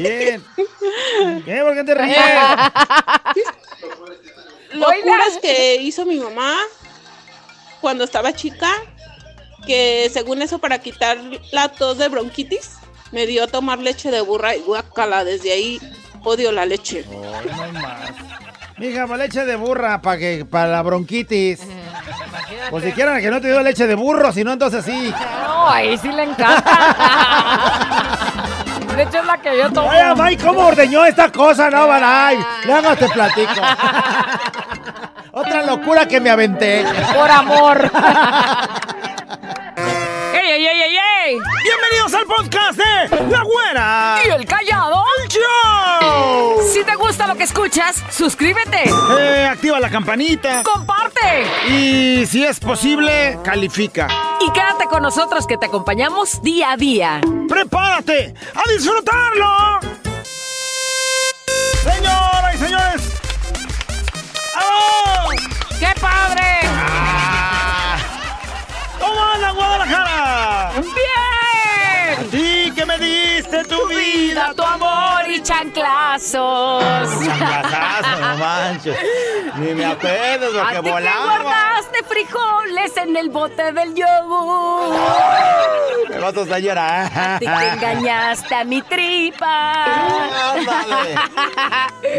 Bien. ¿Qué? ¿Por qué te ríes? Locuras que hizo mi mamá cuando estaba chica, que según eso para quitar la tos de bronquitis, me dio a tomar leche de burra y guacala, desde ahí odio la leche. Ay, no más. Mija, para leche de burra, para que para la bronquitis. Pues si quieren que no te dio leche de burro, si no, entonces sí. No, ahí sí le encanta. De hecho, es la que yo tomo. Oye, May, ¿cómo ordeñó esta cosa? No, Baray. Luego te platico. Otra locura que me aventé. Por amor. ¡Ey, ey, ey, ey, ey! Bienvenidos al podcast de La Güera. ¿Y el callado? ¡El show! Si te gusta lo que escuchas, suscríbete. Eh, activa la campanita. Comparte. Y si es posible, califica. Y quédate con nosotros que te acompañamos día a día. ¡Prepárate a disfrutarlo! Señoras y señores. ¡Vamos! ¡Qué padre! Ah. ¿Cómo anda Guadalajara? ¡Bien! ¿A ti que me diste tu vida, tu amor y chanclazos. Chanclazazo, no manches. Ni me acuerdo ¿A porque ti que volaba. guardaste frijoles en el bote del yogur? Me vas a estar llorando. ¿A ti que engañaste a mi tripa? Ándale.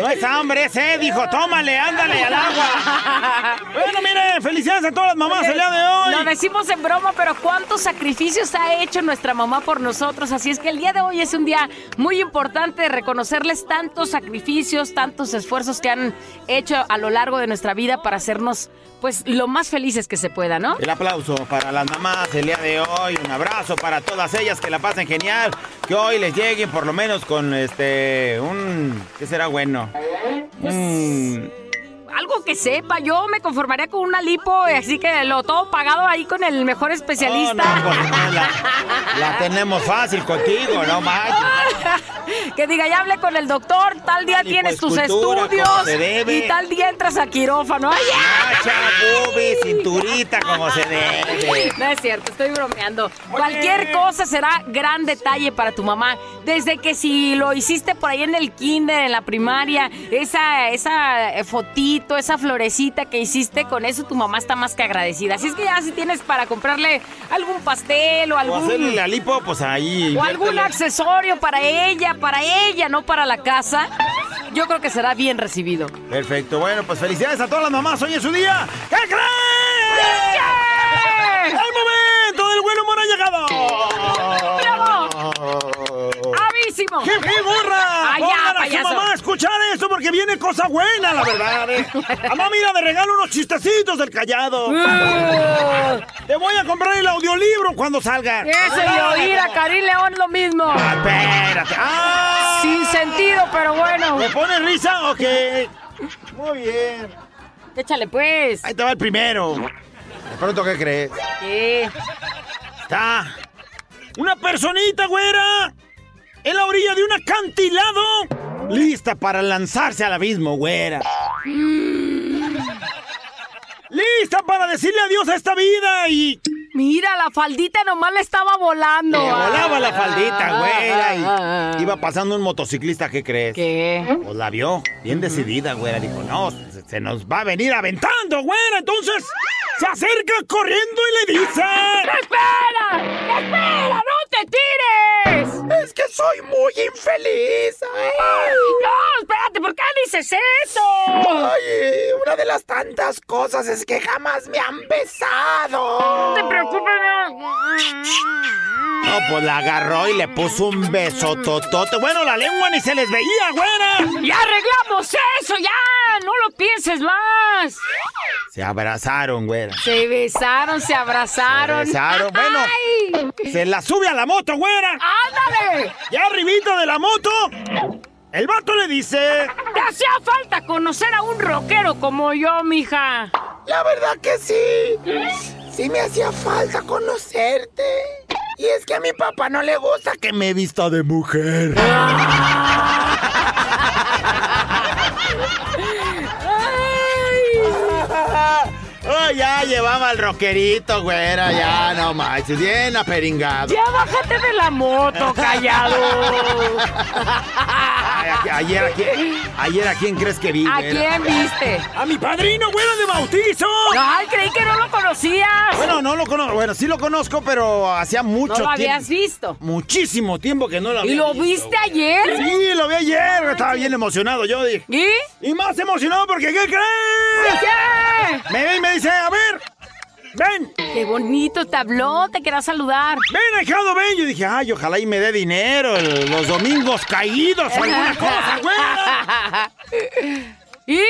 No es hambre, es sed, hijo. Tómale, ándale al agua. Bueno, miren, felicidades a todas las mamás el día de hoy. Lo decimos en broma, pero cuántos sacrificios ha hecho nuestra mamá por nosotros. Así es que el día de hoy es un día muy importante de reconocerles tantos sacrificios, tantos esfuerzos que han hecho a lo largo de nuestra vida para hacernos, pues, lo más felices que se pueda, ¿no? El aplauso para las mamás el día de hoy, un abrazo para todas ellas que la pasen genial, que hoy les lleguen por lo menos con este un ¿qué será bueno? Mm, Que sepa, yo me conformaría con una lipo, así que lo todo pagado ahí con el mejor especialista. oh, no, pues, no, la, la tenemos fácil contigo, no manches. que diga, ya hablé con el doctor, tal día tienes tus estudios y tal día entras a quirófano. ¡Ay! Macha, bubi, cinturita como se debe. No es cierto, estoy bromeando. Cualquier cosa será gran detalle para tu mamá. Desde que si lo hiciste por ahí en el kinder, en la primaria, esa, esa eh, fotito, esa florecita que hiciste, con eso tu mamá está más que agradecida. Así es que ya si tienes para comprarle algún pastel o O algún... hacerle la lipo, pues ahí. O algún inviértele. accesorio para ella, para ella, no para la casa. Yo creo que será bien recibido. Perfecto, bueno, pues felicidades a todas las mamás, hoy es su día. ¿Qué creen? ¡El momento del buen humor ha llegado! ¡Bravo! ¡Avísimo! ¡Qué, qué burra! Ay, ya, Pongan a su mamá a escuchar esto porque viene cosa buena, la verdad. ¿eh? Mamá, mira, de regalo unos chistecitos del callado. Uh, Te voy a comprar el audiolibro cuando salga. Ese de oír a Karim León lo mismo. Ah, espérate. ¡Ah! Sin sentido, pero bueno. ¿Me pone risa? Ok. Muy bien. Échale pues. Ahí te va el primero. De pronto, ¿qué crees? ¿Qué? Está una personita, güera, en la orilla de un acantilado, lista para lanzarse al abismo, güera. Lista para decirle adiós a esta vida y Mira, la faldita nomás le estaba volando. le volaba la faldita, güera. ah, ah. Y iba pasando un motociclista, ¿qué crees? ¿Qué? Pues la vio, bien decidida, güera. Dijo, no, se, se nos va a venir aventando, güera. Entonces, se acerca corriendo y le dice... ¡Espera! ¡Espera! ¡No te tires! Es que soy muy infeliz. ¡No! ¡Espérate! ¿Por qué dices eso? Ay, una de las tantas cosas es que jamás me han besado. No te preocupes. No, pues la agarró y le puso un beso totote. Bueno, la lengua ni se les veía, güera. ¡Ya arreglamos eso! ¡Ya! ¡No lo pienses más! Se abrazaron, güera. Se besaron, se abrazaron. Se besaron. Bueno. ¡Ay! Se la sube a la moto, güera. ¡Ándale! Ya arribita de la moto, el vato le dice... Te hacía falta conocer a un rockero como yo, mija. La verdad que sí. Sí me hacía falta conocerte. Y es que a mi papá no le gusta que me he visto de mujer. ¡Ay! Ay, ya llevaba el rockerito, güera, ya, no manches, bien aperingado. Ya bájate de la moto, callado. Ay, ayer, a quién, ayer, ¿a quién crees que vi, ¿A güera? quién viste? ¡A mi padrino, güera, de bautizo! Ay, creí que no lo conocías. Bueno, no lo conozco, bueno, sí lo conozco, pero hacía mucho no lo tiempo. habías visto. Muchísimo tiempo que no lo había ¿Y lo visto. viste ayer? Sí, lo vi ayer, estaba bien emocionado, yo dije. ¿Y? Y más emocionado porque, ¿qué crees? ¿Qué? Me ve y me dice, a ver, ven, Qué bonito te habló, te quería saludar. ven, ahijado, ven. Yo dije, ay, ojalá y me dé dinero el- los domingos caídos o alguna cosa, güera. ¿Y?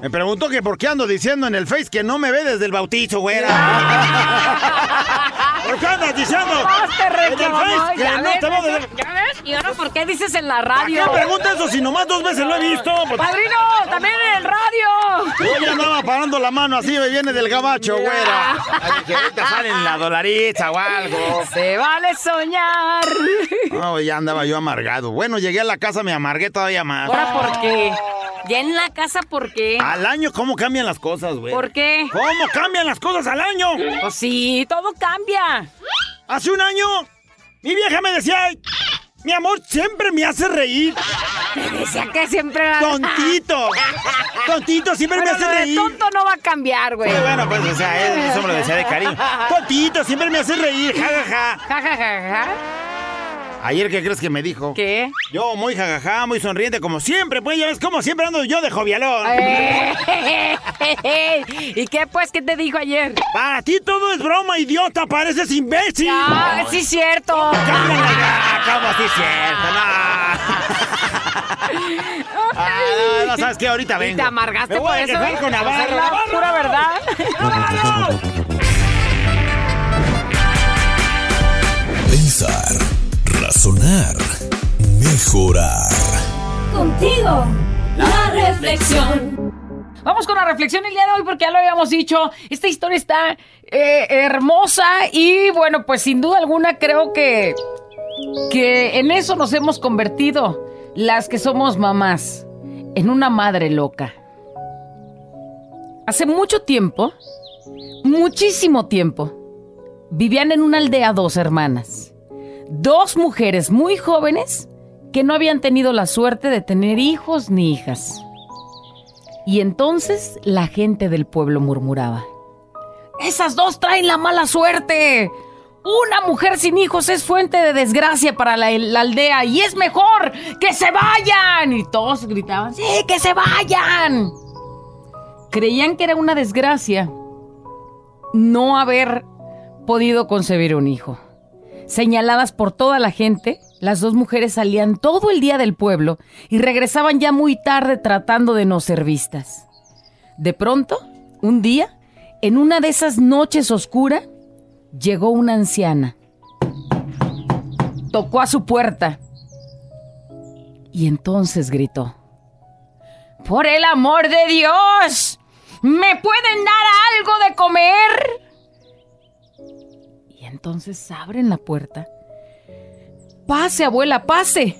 Me preguntó que por qué ando diciendo en el Face que no me ve desde el bautizo, güera. ¿Por qué andas diciendo te en el Face que ya no ves, te veo desde... ¿Ya ves? ¿Y ahora por qué dices en la ¿Para radio? qué pregunta eso si nomás dos veces lo he visto? Pues, ¡Padrino! ¡También en el radio! yo ya andaba parando la mano así, me viene del gabacho, güera. Ay, que ahorita salen la dolarita o algo. Se vale soñar. No, ya andaba yo amargado. Bueno, llegué a la casa, me amargué todavía más. ¿Ahora por qué? ¿Ya en la casa por qué? Al año, ¿cómo cambian las cosas, güey? ¿Por qué? ¿Cómo cambian las cosas al año? Pues sí, todo cambia. Hace un año, mi vieja me decía, "Ay, mi amor, siempre me hace reír. Decía que siempre. Tontito. Tontito, siempre me hace reír. tonto no va a cambiar, güey. Sí, bueno, pues, o sea, eso me lo decía de cariño. Tontito, siempre me hace reír, jajaja. Ja, ja, ja, ja. Ayer, ¿qué crees que me dijo? ¿Qué? Yo muy jajaja, muy sonriente, como siempre, pues ya ves como siempre ando yo de jovialón. Eh, ¿Y qué pues? ¿Qué te dijo ayer? Para ti todo es broma, idiota, pareces imbécil. Ah, sí, cierto. Cámbiala ya, ¿Cómo así es cierto? No. Ah, no, no, ¿sabes qué? Ahorita ¿Y vengo. te amargaste Me voy por a eso? quejar eh? con Navarro. la ¡Navarro! pura verdad. ¡Navarro! Pensar, razonar, mejorar. Contigo, la reflexión. Vamos con la reflexión el día de hoy porque ya lo habíamos dicho. Esta historia está eh, hermosa y bueno, pues sin duda alguna creo que, que en eso nos hemos convertido las que somos mamás, en una madre loca. Hace mucho tiempo, muchísimo tiempo, vivían en una aldea dos hermanas. Dos mujeres muy jóvenes que no habían tenido la suerte de tener hijos ni hijas. Y entonces la gente del pueblo murmuraba. Esas dos traen la mala suerte. Una mujer sin hijos es fuente de desgracia para la, aldea y es mejor que se vayan. Y todos gritaban, sí, que se vayan. Creían que era una desgracia no haber podido concebir un hijo. Señaladas por toda la gente, las dos mujeres salían todo el día del pueblo y regresaban ya muy tarde tratando de no ser vistas. De pronto, un día, en una de esas noches oscuras, llegó una anciana. Tocó a su puerta y entonces gritó. Por el amor de Dios, ¿me pueden dar algo de comer? Entonces abren la puerta. Pase, abuela, pase.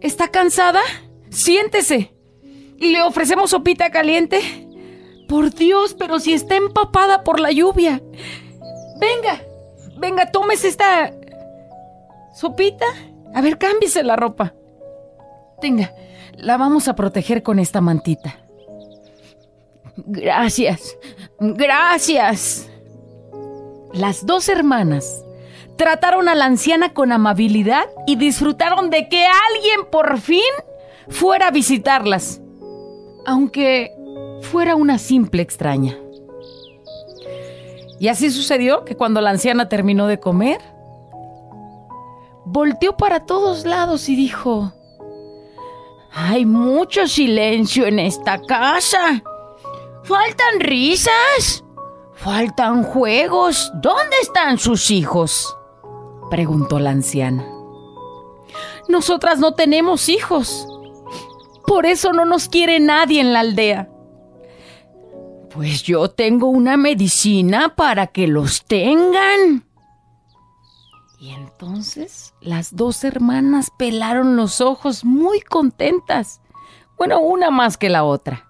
¿Está cansada? Siéntese. ¿Y le ofrecemos sopita caliente? Por Dios, pero si está empapada por la lluvia. Venga, venga, tómese esta sopita. A ver, cámbiese la ropa. Tenga, la vamos a proteger con esta mantita. Gracias, gracias. Las dos hermanas trataron a la anciana con amabilidad y disfrutaron de que alguien por fin fuera a visitarlas, aunque fuera una simple extraña. Y así sucedió que cuando la anciana terminó de comer, volteó para todos lados y dijo, hay mucho silencio en esta casa. Faltan risas. Faltan juegos. ¿Dónde están sus hijos? Preguntó la anciana. Nosotras no tenemos hijos. Por eso no nos quiere nadie en la aldea. Pues yo tengo una medicina para que los tengan. Y entonces las dos hermanas pelaron los ojos muy contentas. Bueno, una más que la otra.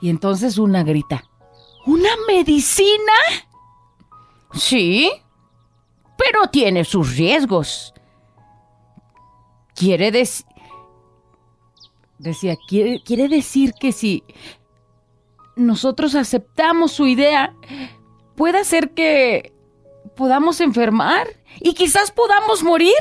Y entonces una grita. ¿Una medicina? Sí, pero tiene sus riesgos. Quiere decir... Decía, quiere, quiere decir que si nosotros aceptamos su idea, puede hacer que podamos enfermar y quizás podamos morir.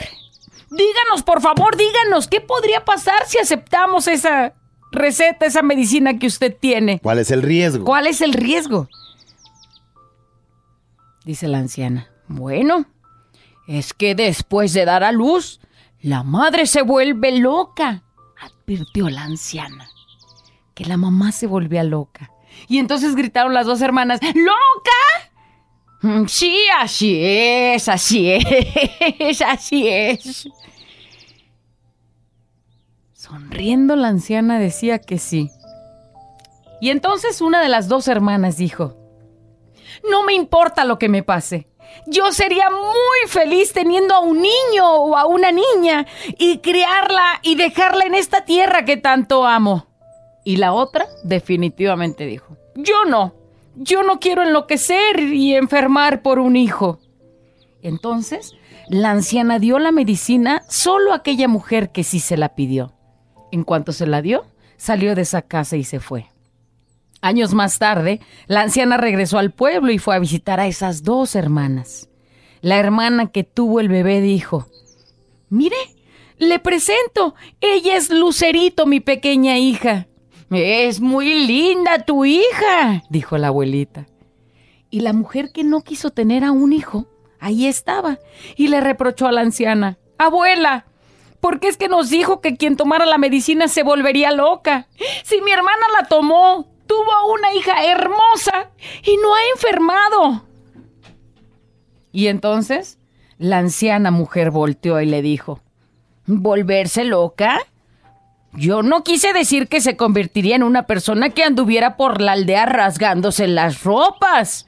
Díganos, por favor, díganos, ¿qué podría pasar si aceptamos esa receta, esa medicina que usted tiene? ¿Cuál es el riesgo? ¿Cuál es el riesgo? Dice la anciana. Bueno, es que después de dar a luz, la madre se vuelve loca, advirtió la anciana. Que la mamá se volvía loca. Y entonces gritaron las dos hermanas, ¡Loca! "Mm, Sí, así es, así es, así es. Sonriendo la anciana decía que sí. Y entonces una de las dos hermanas dijo, no me importa lo que me pase. Yo sería muy feliz teniendo a un niño o a una niña y criarla y dejarla en esta tierra que tanto amo. Y la otra definitivamente dijo, yo no, yo no quiero enloquecer y enfermar por un hijo. Entonces, la anciana dio la medicina solo a aquella mujer que sí se la pidió. En cuanto se la dio, salió de esa casa y se fue. Años más tarde, la anciana regresó al pueblo y fue a visitar a esas dos hermanas. La hermana que tuvo el bebé dijo, Mire, le presento, ella es Lucerito, mi pequeña hija. Es muy linda tu hija, dijo la abuelita. Y la mujer que no quiso tener a un hijo, ahí estaba, y le reprochó a la anciana, Abuela, ¿por qué es que nos dijo que quien tomara la medicina se volvería loca? Si mi hermana la tomó, tuvo una hija hermosa y no ha enfermado. Y entonces la anciana mujer volteó y le dijo, ¿volverse loca? Yo no quise decir que se convertiría en una persona que anduviera por la aldea rasgándose las ropas,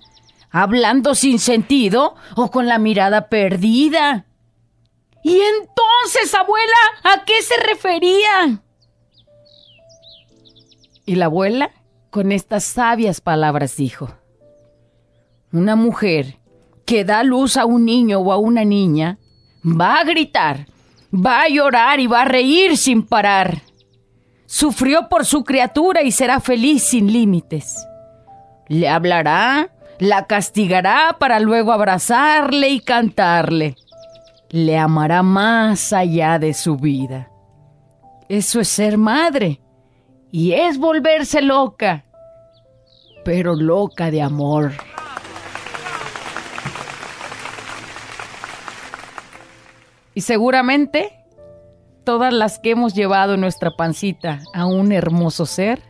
hablando sin sentido o con la mirada perdida. ¿Y entonces, abuela, a qué se refería? Y la abuela, con estas sabias palabras, dijo, una mujer que da luz a un niño o a una niña va a gritar, va a llorar y va a reír sin parar. Sufrió por su criatura y será feliz sin límites. Le hablará, la castigará para luego abrazarle y cantarle. Le amará más allá de su vida. Eso es ser madre y es volverse loca, pero loca de amor. Y seguramente todas las que hemos llevado en nuestra pancita a un hermoso ser,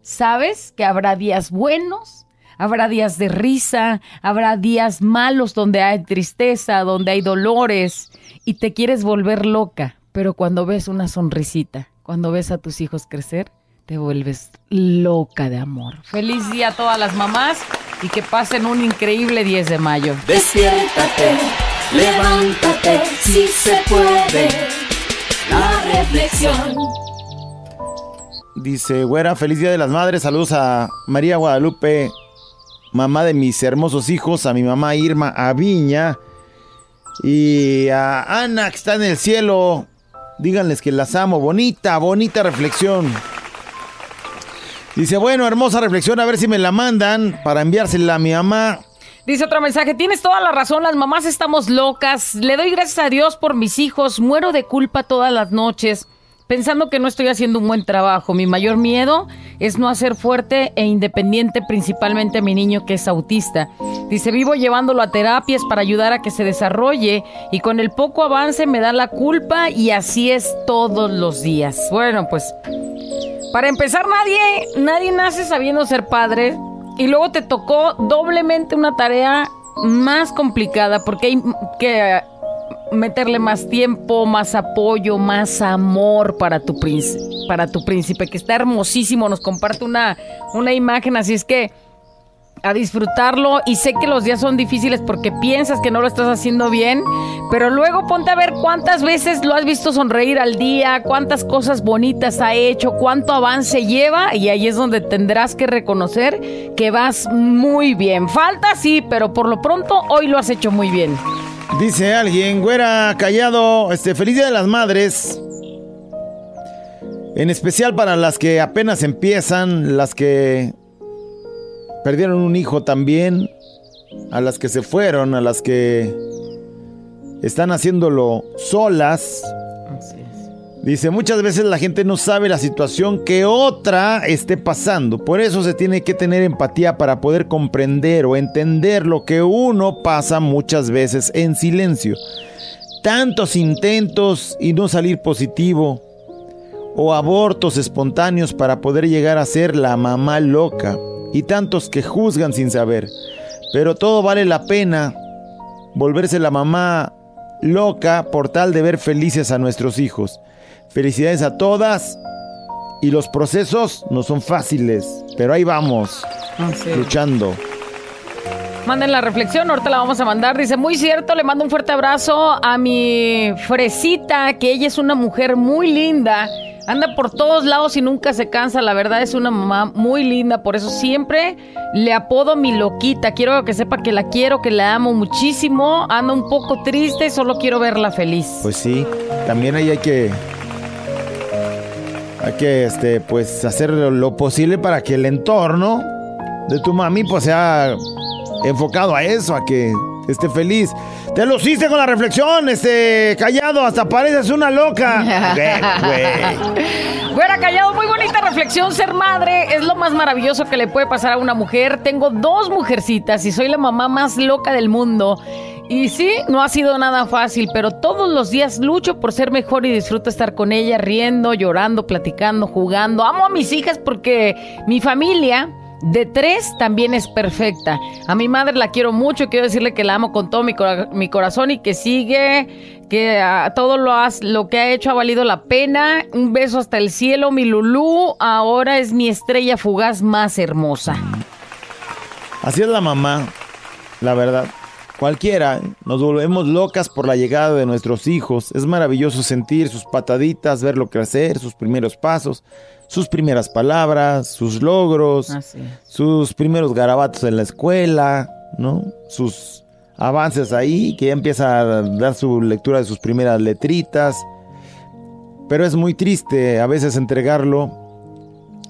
sabes que habrá días buenos, habrá días de risa, habrá días malos donde hay tristeza, donde hay dolores y te quieres volver loca, pero cuando ves una sonrisita, cuando ves a tus hijos crecer, te vuelves loca de amor. Feliz día a todas las mamás y que pasen un increíble 10 de mayo. Despiértate, levántate, si se puede. La reflexión. Dice, güera, feliz día de las madres. Saludos a María Guadalupe, mamá de mis hermosos hijos, a mi mamá Irma Aviña y a Ana que está en el cielo. Díganles que las amo. Bonita, bonita reflexión. Dice, bueno, hermosa reflexión, a ver si me la mandan para enviársela a mi mamá. Dice otro mensaje, tienes toda la razón, las mamás estamos locas, le doy gracias a Dios por mis hijos, muero de culpa todas las noches, pensando que no estoy haciendo un buen trabajo. Mi mayor miedo es no hacer fuerte e independiente principalmente a mi niño que es autista. Dice, vivo llevándolo a terapias para ayudar a que se desarrolle y con el poco avance me da la culpa y así es todos los días. Bueno, pues para empezar nadie, nadie nace sabiendo ser padre y luego te tocó doblemente una tarea más complicada porque hay que meterle más tiempo, más apoyo, más amor para tu príncipe, para tu príncipe que está hermosísimo, nos comparte una una imagen, así es que a disfrutarlo y sé que los días son difíciles porque piensas que no lo estás haciendo bien, pero luego ponte a ver cuántas veces lo has visto sonreír al día, cuántas cosas bonitas ha hecho, cuánto avance lleva y ahí es donde tendrás que reconocer que vas muy bien. Falta sí, pero por lo pronto hoy lo has hecho muy bien. Dice alguien, güera callado, este, feliz día de las madres. En especial para las que apenas empiezan, las que perdieron un hijo también, a las que se fueron, a las que están haciéndolo solas. Dice, muchas veces la gente no sabe la situación que otra esté pasando. Por eso se tiene que tener empatía para poder comprender o entender lo que uno pasa muchas veces en silencio. Tantos intentos y no salir positivo. O abortos espontáneos para poder llegar a ser la mamá loca y tantos que juzgan sin saber. Pero todo vale la pena volverse la mamá loca por tal de ver felices a nuestros hijos. Felicidades a todas y los procesos no son fáciles, pero ahí vamos, luchando. Manden la reflexión, ahorita la vamos a mandar. Dice, muy cierto, le mando un fuerte abrazo a mi Fresita, que ella es una mujer muy linda Anda por todos lados y nunca se cansa. La verdad es una mamá muy linda. Por eso siempre le apodo mi loquita. Quiero que sepa que la quiero, que la amo muchísimo. Anda un poco triste, solo quiero verla feliz. Pues sí, también ahí hay que. Hay que, este, pues, hacer lo posible para que el entorno de tu mami, pues, sea enfocado a eso, a que esté feliz. Te lo hiciste con la reflexión, este, callado, hasta pareces una loca. Güey. callado, muy bonita reflexión. Ser madre es lo más maravilloso que le puede pasar a una mujer. Tengo dos mujercitas y soy la mamá más loca del mundo. Y sí, no ha sido nada fácil, pero todos los días lucho por ser mejor y disfruto estar con ella, riendo, llorando, platicando, jugando. Amo a mis hijas porque mi familia de tres también es perfecta. A mi madre la quiero mucho, quiero decirle que la amo con todo mi, corazón y que sigue, que ah, todo lo, lo que ha hecho ha valido la pena. Un beso hasta el cielo, mi Lulú. Ahora es mi estrella fugaz más hermosa. Así es la mamá, la verdad. Cualquiera, nos volvemos locas por la llegada de nuestros hijos. Es maravilloso sentir sus pataditas, verlo crecer, sus primeros pasos sus primeras palabras, sus logros, sus primeros garabatos en la escuela, ¿no? Sus avances ahí, que ya empieza a dar su lectura de sus primeras letritas. Pero es muy triste a veces entregarlo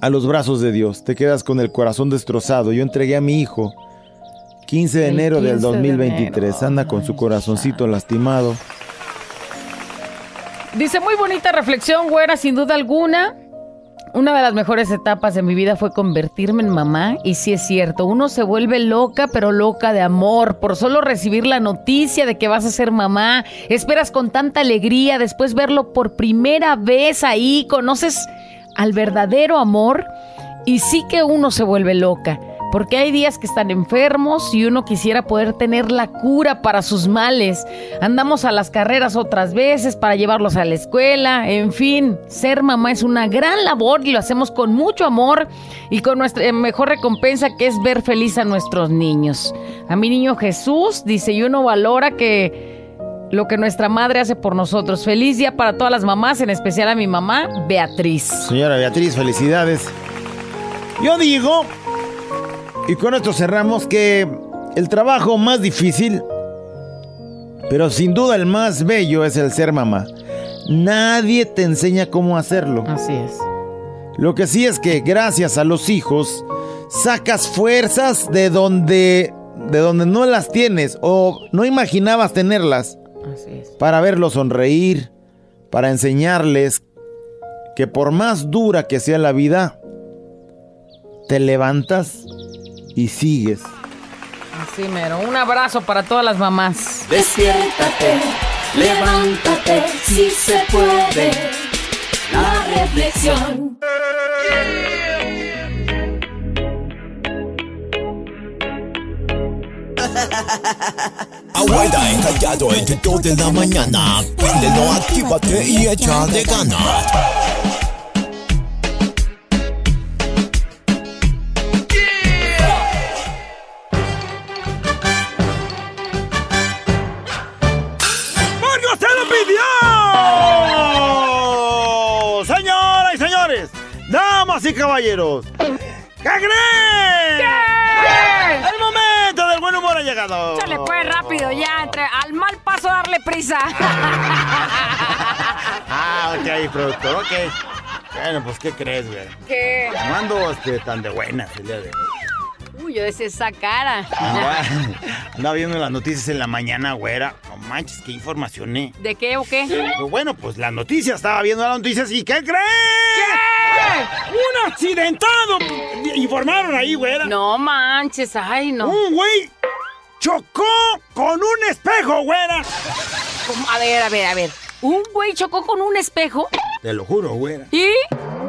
a los brazos de Dios. Te quedas con el corazón destrozado. Yo entregué a mi hijo 15 de enero del 2023. Anda con su corazoncito lastimado. Dice muy bonita reflexión, güera, sin duda alguna. Una de las mejores etapas de mi vida fue convertirme en mamá y sí es cierto, uno se vuelve loca, pero loca de amor, por solo recibir la noticia de que vas a ser mamá, esperas con tanta alegría, después verlo por primera vez ahí, conoces al verdadero amor y sí que uno se vuelve loca porque hay días que están enfermos y uno quisiera poder tener la cura para sus males. Andamos a las carreras otras veces para llevarlos a la escuela, en fin, ser mamá es una gran labor y lo hacemos con mucho amor y con nuestra mejor recompensa que es ver feliz a nuestros niños. A mi niño Jesús dice, y uno valora que lo que nuestra madre hace por nosotros. Feliz día para todas las mamás, en especial a mi mamá, Beatriz. Señora Beatriz, felicidades. Yo digo y con esto cerramos que el trabajo más difícil, pero sin duda el más bello es el ser mamá. Nadie te enseña cómo hacerlo. Así es. Lo que sí es que gracias a los hijos sacas fuerzas de donde de donde no las tienes o no imaginabas tenerlas. Así es. Para verlos sonreír, para enseñarles que por más dura que sea la vida, te levantas y sigues. Así mero. Un abrazo para todas las mamás. Despiértate, levántate, si se puede. La reflexión. Abuela encallado entre dos de la mañana. Prendelo, actívate y echa de ganas. Caballeros, ¿qué creen? El momento del buen humor ha llegado. Échale pues rápido ya, entre al mal paso darle prisa. Ah, ok, productor, ok. Bueno, pues, ¿qué crees, güey? ¿Qué? No ando este, tan de buenas el día de hoy. Uy, yo decía esa cara. Andaba, andaba viendo las noticias en la mañana, güera. No manches, qué información, ¿eh? ¿De qué o qué? Pero bueno, pues las noticias, estaba viendo las noticias y ¿qué crees? ¡Un accidentado! Informaron ahí, güera. No manches, ay, no. Un güey chocó con un espejo, güera. ¿Cómo? A ver, a ver, a ver. Un güey chocó con un espejo Te lo juro, güera. y...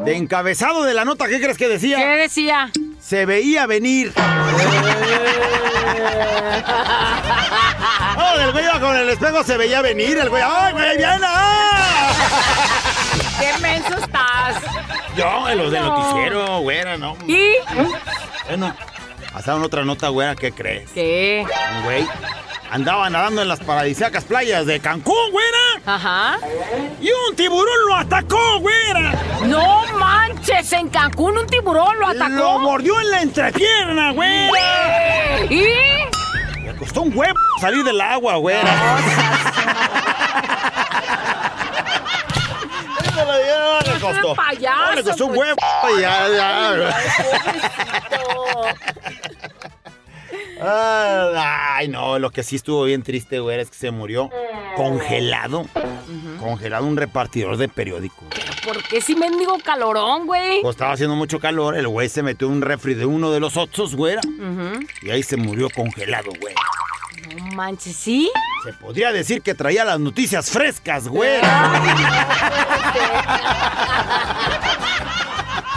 De encabezado de la nota, ¿qué crees que decía? ¿Qué decía? Se veía venir. Oh, el güey iba con el espejo se veía venir. El güey, ¡ay, güey, viene! ¡Qué menso estás! Yo, en los del No. noticiero, güera, ¿no? ¿Y? Bueno, pasaron otra nota, güera, ¿qué crees? ¿Qué? Güey andaba nadando en las paradisíacas playas de Cancún, güera. Ajá. Y un tiburón lo atacó, güera. No manches, en Cancún un tiburón lo atacó. Lo mordió en la entrepierna, güera. ¿Y? Le costó un huevo salir del agua, güera. Eso le dio- le costó. payaso, No, le costó un pues. huevo. Ya, ya. Ah, Ay, no, lo que sí estuvo bien triste, güey, es que se murió congelado. Congelado un repartidor de periódicos. ¿Por qué si mendigo calorón, güey? Pues estaba haciendo mucho calor, el güey se metió en un refri de uno de los otros, güera. Y ahí se murió congelado, güey. No manches, ¿sí? Se podría decir que traía las noticias frescas, güera.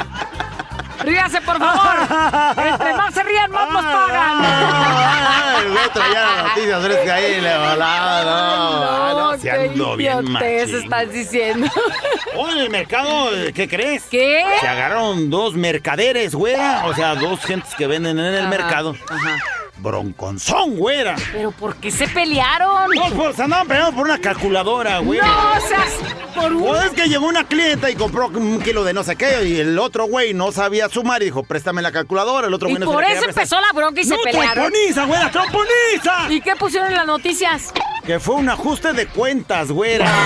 Ríase, por favor. Entre más se rían, más nos pagan. Ay, el güey traía las noticias frescas ahí le volaba, no. no, se qué bien diciendo. Oh, en el mercado, ¿qué crees? ¿Qué? Se agarraron dos mercaderes, güera. O sea, dos gentes que venden en el Ajá, mercado. Ajá. Bronconzón, güera. ¿Pero por qué se pelearon? No, pues andaban peleando por una calculadora, güey. No seas por un... Pues es que llegó una clienta y compró un kilo de no sé qué y el otro güey no sabía sumar y dijo, préstame la calculadora. El otro güey no se por eso empezó la bronca y se ¡No, pelearon. tromponiza, güera, tromponiza! ¿Y qué pusieron en las noticias? Que fue un ajuste de cuentas, güera.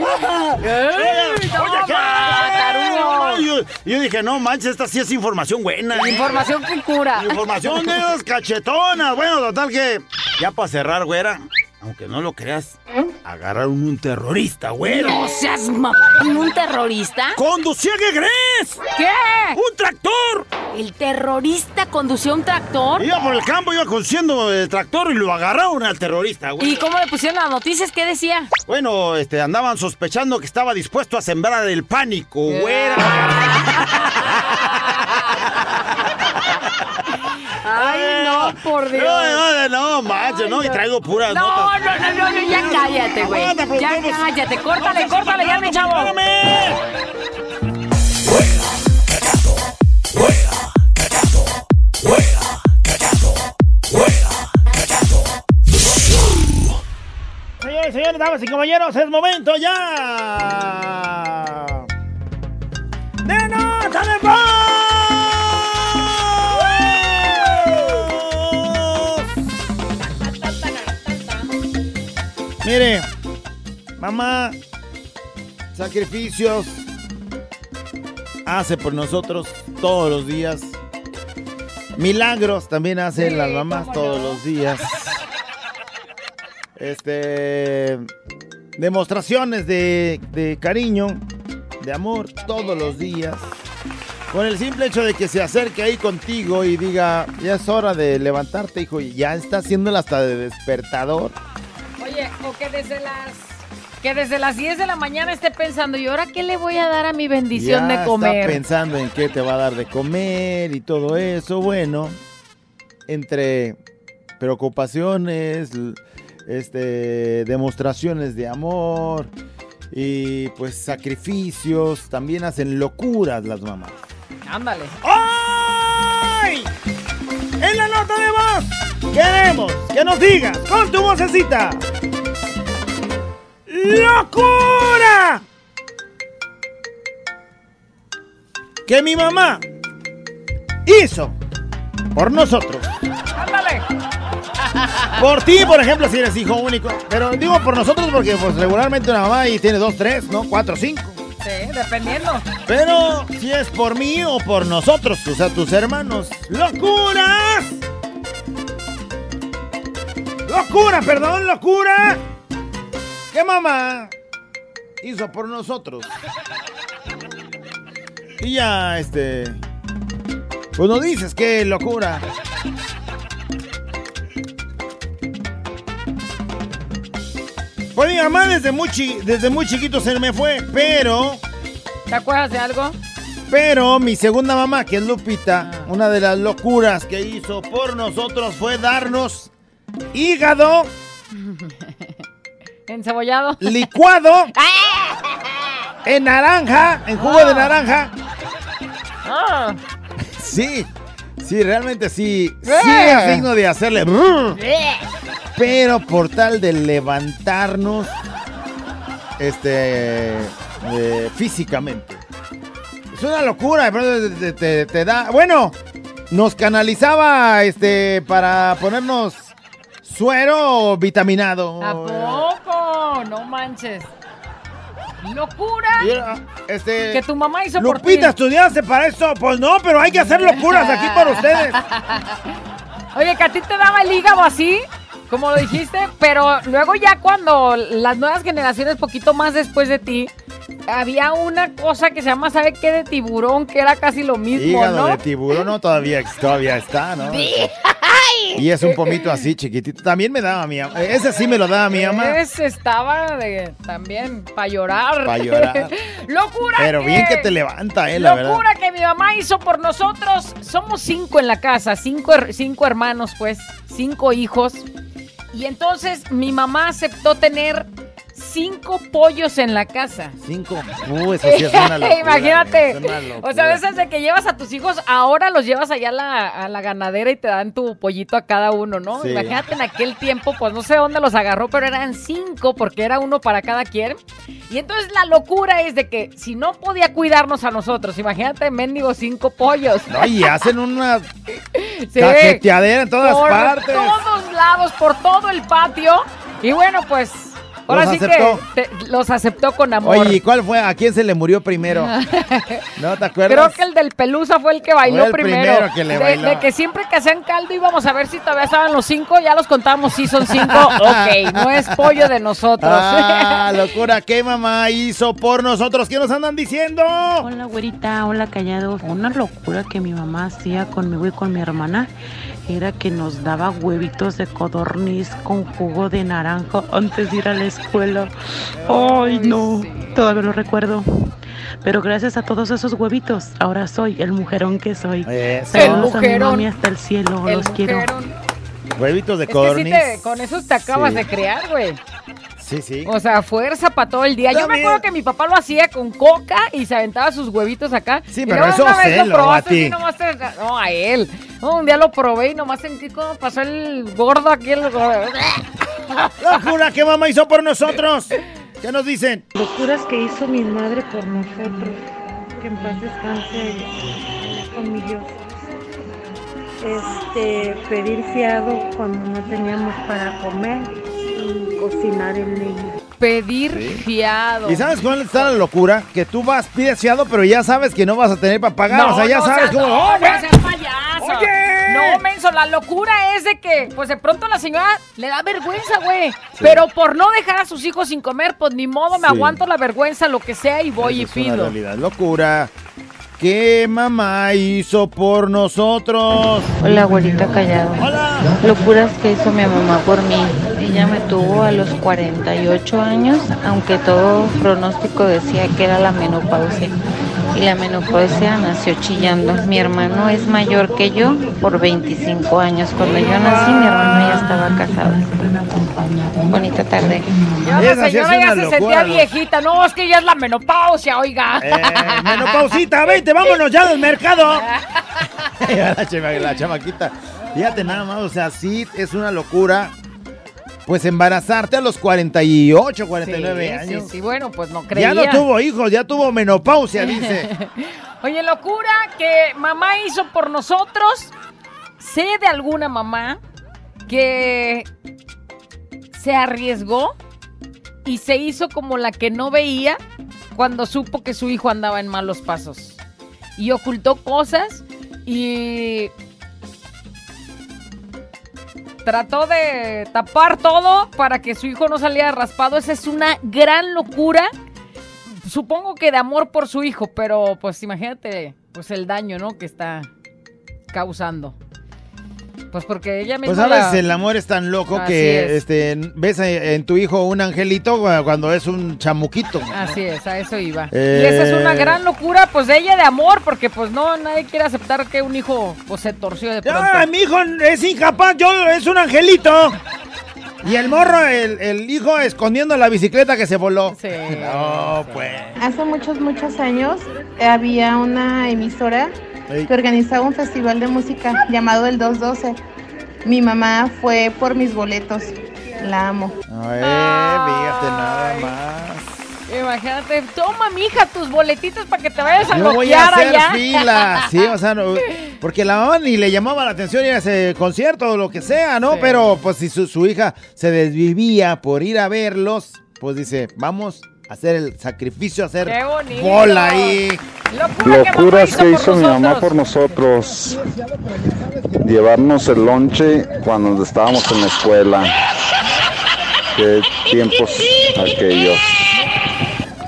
¡Ey, toma, ¿qué? tarugo! Yo, yo dije, no manches, esta sí es información buena. Información que cura. Información de las cachetonas. Bueno, total que ya para cerrar, güera, aunque no lo creas, agarraron un terrorista, güera. No seas. ¿Un terrorista? ¡Conducía, qué crees! ¿Qué? ¡Un tractor! ¿El terrorista condució un tractor? Iba por el campo, iba conduciendo el tractor y lo agarraron al terrorista, güey. ¿Y cómo le pusieron las noticias? ¿Qué decía? Bueno, este, andaban sospechando que estaba dispuesto a sembrar el pánico, güera. Ay, no, por Dios. No, no, no, macho, no, y traigo puras No, notas. no, no, no, no, ya cállate, güey. Ya cállate, córtale, córtale ya, mi chavo. ¡Espérame! Señores y señores, damas y caballeros, es momento ya de nota de voz. Mire, mamá, sacrificios hace por nosotros todos los días. Milagros también hacen las mamás todos los días. Este. Demostraciones de, de cariño, de amor todos los días. Con el simple hecho de que se acerque ahí contigo y diga, ya es hora de levantarte, hijo, y ya está haciéndola hasta de despertador. O que desde las... Que desde las 10 de la mañana esté pensando, ¿y ahora qué le voy a dar a mi bendición ya de comer? Está pensando en qué te va a dar de comer y todo eso. Bueno, entre preocupaciones, este, demostraciones de amor y pues sacrificios, también hacen locuras las mamás. Ándale. ¡Ay! En la nota de voz queremos que nos digas con tu vocecita locura que mi mamá hizo por nosotros. Ándale. Por ti, por ejemplo, si eres hijo único. Pero digo por nosotros porque pues regularmente una mamá y tiene dos, tres, ¿no? Cuatro, cinco. Sí, dependiendo. Pero si es por mí o por nosotros, o sea, tus hermanos. ¡Locuras! ¡Locura, perdón, locura! ¿Qué mamá hizo por nosotros? Y ya, este... Pues no dices qué locura. Pues mi mamá desde muy, chi- desde muy chiquito se me fue, pero... ¿Te acuerdas de algo? Pero mi segunda mamá, que es Lupita, una de las locuras que hizo por nosotros fue darnos hígado Encebollado. licuado en naranja, en jugo de naranja. Ah. Sí, sí, realmente sí. Sí Eh. es digno de hacerle. brr. Pero por tal de levantarnos, este, eh, físicamente. Es una locura, te, te- te da. Bueno, nos canalizaba, este, para ponernos suero vitaminado. ¿A poco? No manches. ¡Locura! Y era, este, Que tu mamá hizo por ti. Lupita, ¿estudiaste para eso? Pues no, pero hay que hacer locuras aquí para ustedes. Oye, que a ti te daba el hígado así, como lo dijiste, pero luego ya cuando las nuevas generaciones, poquito más después de ti, había una cosa que se llama, ¿sabe qué? De tiburón, que era casi lo mismo, Hígado ¿no? de tiburón, no, todavía, todavía está, ¿no? Y es un pomito así chiquitito. También me daba mi mamá. Ese sí me lo daba mi mamá. Ese estaba de, también para llorar. Pa' llorar. ¡Locura! Pero bien que te levanta, eh, la verdad. Locura que mi mamá hizo por nosotros. Somos cinco en la casa, cinco, cinco hermanos, pues, cinco hijos. Y entonces mi mamá aceptó tener cinco pollos en la casa. Cinco. Uh, eso sí es una locura. Imagínate. es una O sea, de esas de que llevas a tus hijos, ahora los llevas allá a la, a la ganadera y te dan tu pollito a cada uno, ¿no? Sí. Imagínate en aquel tiempo, pues no sé dónde los agarró, pero eran cinco porque era uno para cada quien. Y entonces la locura es de que si no podía cuidarnos a nosotros, imagínate, mendigo, cinco pollos. No, y hacen una Sí. cajeteadera en todas por partes. todos lados, por todo el patio. Y bueno, pues ahora Los sí aceptó. que te- los aceptó con amor. Oye, ¿y cuál fue? ¿A quién se le murió primero? ¿No te acuerdas? Creo que el del Pelusa fue el que bailó Fue el primero. primero que le De- bailó. De, que siempre que hacían caldo íbamos a ver si todavía estaban los cinco, ya los contamos, sí son cinco. ok, no es pollo de nosotros. Ah, locura, ¿qué mamá hizo por nosotros? ¿Qué nos andan diciendo? Hola güerita, hola callado. Una locura que mi mamá hacía conmigo y con mi hermana era que nos daba huevitos de codorniz con jugo de naranja antes de ir a la escuela. Ay, no, todavía lo recuerdo. Pero gracias a todos esos huevitos, ahora soy el mujerón que soy. Eso. El Saludos a mi mujerón. mami hasta el cielo, El los quiero. mujerón. Huevitos de Es que sí codorniz. te- con esos te acabas Sí. de crear, güey. Sí, sí. O sea, fuerza para todo el día. Yo me acuerdo que mi papá lo hacía con coca y se aventaba sus huevitos acá. Sí, pero eso una vez celo, lo probaste a ti. así, nomás te- No, a él. No, un día lo probé y nomás sentí cómo pasó el gordo aquí. Locura, ¿qué mamá hizo por nosotros? ¿Qué nos dicen? Locuras que hizo mi madre por nosotros. Que en paz descanse con mi Dios. Este, pedir fiado cuando no teníamos para comer cocinar en leña. Pedir Sí. fiado. ¿Y sabes cuál está la locura? Que tú vas, pides fiado, pero ya sabes que no vas a tener para pagar. o sea, ya no sabes cómo. no, ¡Oye! no seas payaso. Oye. No, menso, la locura es de que, pues de pronto la señora le da vergüenza, güey. Pero por no dejar a sus hijos sin comer, pues ni modo, me Sí. aguanto la vergüenza, lo que sea, y voy Eso y es una pido. realidad. Locura. ¿Qué mamá hizo por nosotros? Hola, abuelita callado. Hola. Locuras que hizo mi mamá por mí. Ella me tuvo a los 48 años, aunque todo pronóstico decía que era la menopausia. Y la menopausia nació chillando. Mi hermano es mayor que yo por 25 años. Cuando yo nací, mi hermano ya estaba casado. Bonita tarde. Ya la Esa sí es señora ya se sentía viejita. No, es que ya es la menopausia, oiga. Eh, menopausita, vente, vámonos ya del mercado. la, chama- la chamaquita. Fíjate nada más, o sea, sí es una locura. Pues embarazarte a los 48, 49 Sí, años. Sí, sí, bueno, pues no creía. Ya no tuvo hijos, ya tuvo menopausia, dice. Oye, locura que mamá hizo por nosotros. Sé de alguna mamá que se arriesgó y se hizo como la que no veía cuando supo que su hijo andaba en malos pasos. Y ocultó cosas y trató de tapar todo para que su hijo no saliera raspado. Esa es una gran locura. Supongo que de amor por su hijo, pero pues imagínate pues el daño, ¿no? Que está causando. Pues porque ella misma Pues a veces la- el amor es tan loco Así que es. este, ves en tu hijo un angelito cuando es un chamuquito. Así es, a eso iba. Eh. Y esa es una gran locura, pues de ella de amor, porque pues no, nadie quiere aceptar que un hijo pues se torció de pronto. ¡Ah, mi hijo es incapaz! Yo es un angelito. Y el morro, el, el hijo escondiendo la bicicleta que se voló. Sí. No, pues. Hace muchos, muchos años eh, había una emisora Que organizaba un festival de música llamado el 212. Mi mamá fue por mis boletos. La amo. Ay, fíjate nada más. Imagínate, toma mija tus boletitos para que te vayas a Yo voy a hacer allá. fila, sí, o sea, no- porque la mamá ni le llamaba la atención ir a ese concierto o lo que sea, ¿no? Sí. Pero pues si su, su hija se desvivía por ir a verlos, pues dice, vamos hacer el sacrificio, hacer Qué bonito. bola ahí. Locura que mamá Locuras hizo que por hizo mi mamá por nosotros. Llevarnos el lonche cuando estábamos en la escuela. Qué tiempos aquellos.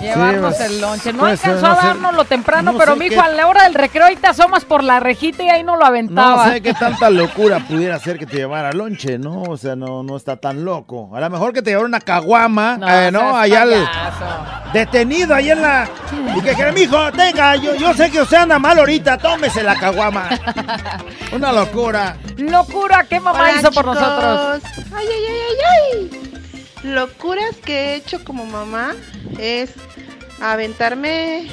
Llevarnos Sí, el lonche. No pues, alcanzó no a sé- dárnoslo temprano, no pero mijo, qué- a la hora del recreo ahí te asomas por la rejita y ahí no lo aventaba. No sé qué tanta locura pudiera ser que te llevara lonche, ¿no? O sea, no, no está tan loco. A lo mejor que te llevara una caguama, No, eh, Allá al- detenido ahí en la... Y que dijera, mijo, tenga, yo, yo sé que usted anda mal ahorita, tómese la caguama. Una locura. Locura que mamá Hola, hizo por chicos. nosotros. Ay, ay, ay, ay, ay. Locuras que he hecho como mamá es aventarme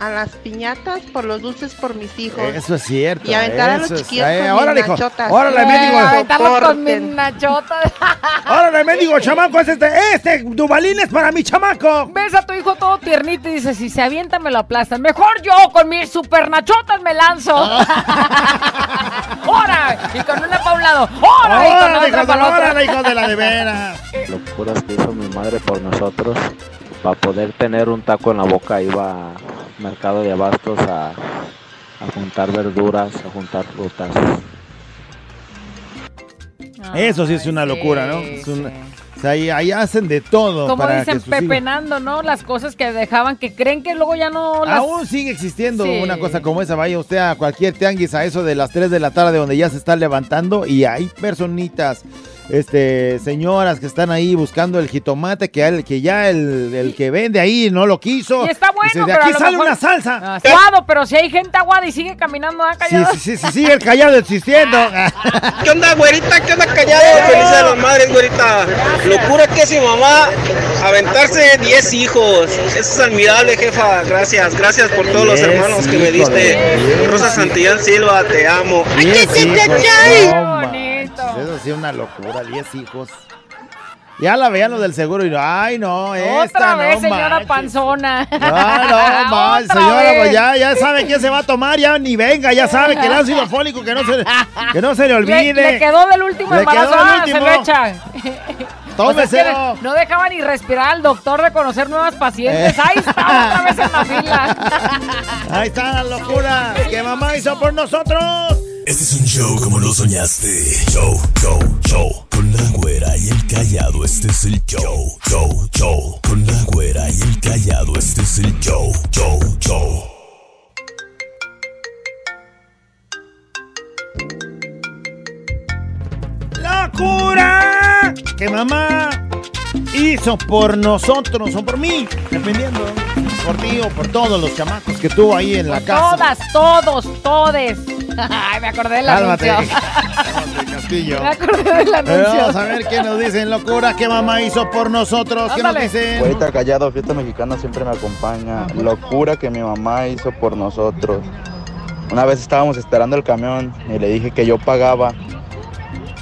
a las piñatas por los dulces por mis hijos. Eso es cierto. Y aventar a los eso es- chiquillos eh, con mis órale, hijo, nachotas. Órale, Eh, mendigo. aventarlos con mis nachotas. Órale, mendigo chamaco, es este, este Dubalín es para mi chamaco. Ves a tu hijo todo tiernito y dices, si se avienta me lo aplastan. Mejor yo con mis super nachotas me lanzo. ¡Hora! Y con una pa' un lado. Con otra para otro. órale, hijo de la de veras. locuras que hizo mi madre por nosotros. Para poder tener un taco en la boca iba al mercado de abastos a, a juntar verduras, a juntar frutas. Eso sí es una locura, ¿no? Es una- o sea, ahí, ahí hacen de todo Como para dicen, que sus hijos- pepenando, ¿no? Las cosas que dejaban que creen que luego ya no las... Aún sigue existiendo Sí. una cosa como esa. Vaya usted a cualquier tianguis a eso de las 3 de la tarde donde ya se está levantando y hay personitas, este, señoras que están ahí buscando el jitomate que, el, que ya el, el que vende ahí no lo quiso. Y está bueno, Dice, de pero a aquí lo sale mejor- una salsa. Aguado, pero si hay gente aguada y sigue caminando acá Sí, sí, sí, sí, sigue el callado existiendo. ¿Qué onda, güerita? ¿Qué onda, callado? Feliz de las madres, güerita. Locura que es mi mamá aventarse 10 hijos. Eso es admirable, jefa. Gracias, gracias por todos los hermanos que me diste. Rosa Santillán Silva, te amo. Ay, manches, Eso sí una locura, 10 hijos. Ya la veían lo del seguro y no, ay no, esta Otra no vez, señora manches. panzona. No, no, Otra señora, pues ya, ya sabe quién se va a tomar, ya ni venga, ya sabe que el ácido fólico que no se, que no se le olvide. Le, le quedó del último Le embarazo, quedó del ah, se último. lo echa. Tómeselo. O sea, es que no dejaba ni respirar al doctor de conocer nuevas pacientes. Eh. Ahí está, otra vez en la fila. Ahí está la locura que mamá hizo por nosotros. Este es un show como lo soñaste. Show, show, show. Con la güera y el callado, este es el show, show, show. Con la güera y el callado, este es el show, show, show. ¡Locura! Que mamá hizo por nosotros o por mí, dependiendo. Por ti o por todos los chamacos que tuvo ahí en la casa. Todas, todos, todes. Ay, me acordé del Cálmate. anuncio. Cálmate, Castillo. Me acordé del Eh, anuncio. Vamos a ver qué nos dicen, locura, que mamá hizo por nosotros. ¿Qué nos dicen? Güerita Callado, fiesta mexicana siempre me acompaña. Locura que mi mamá hizo por nosotros. Una vez estábamos esperando el camión y le dije que yo pagaba.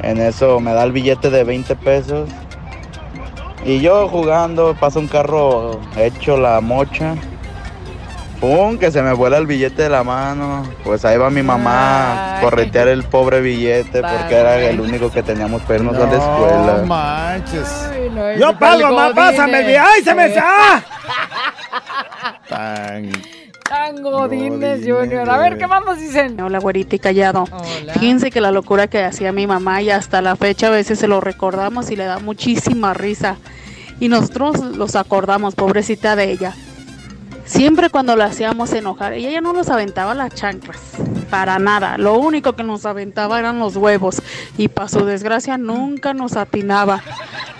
En eso me da el billete de 20 pesos Y yo jugando, pasa un carro hecho la mocha. ¡Pum! Que se me vuela el billete de la mano. Pues ahí va mi mamá a corretear el pobre billete porque era el único que teníamos para irnos a la escuela. No manches. Yo pago, mamá, pásame el billete. ¡Ay, se me... ¡Ah! Tan... Tan Godines Junior. A ver, ¿qué más nos dicen? Hola, güerita y callado. Fíjense que la locura que hacía mi mamá y hasta la fecha a veces se lo recordamos y le da muchísima risa. Y nosotros los acordamos, pobrecita de ella. Siempre cuando la hacíamos enojar, ella ya no nos aventaba las chanclas, para nada. Lo único que nos aventaba eran los huevos y para su desgracia nunca nos atinaba.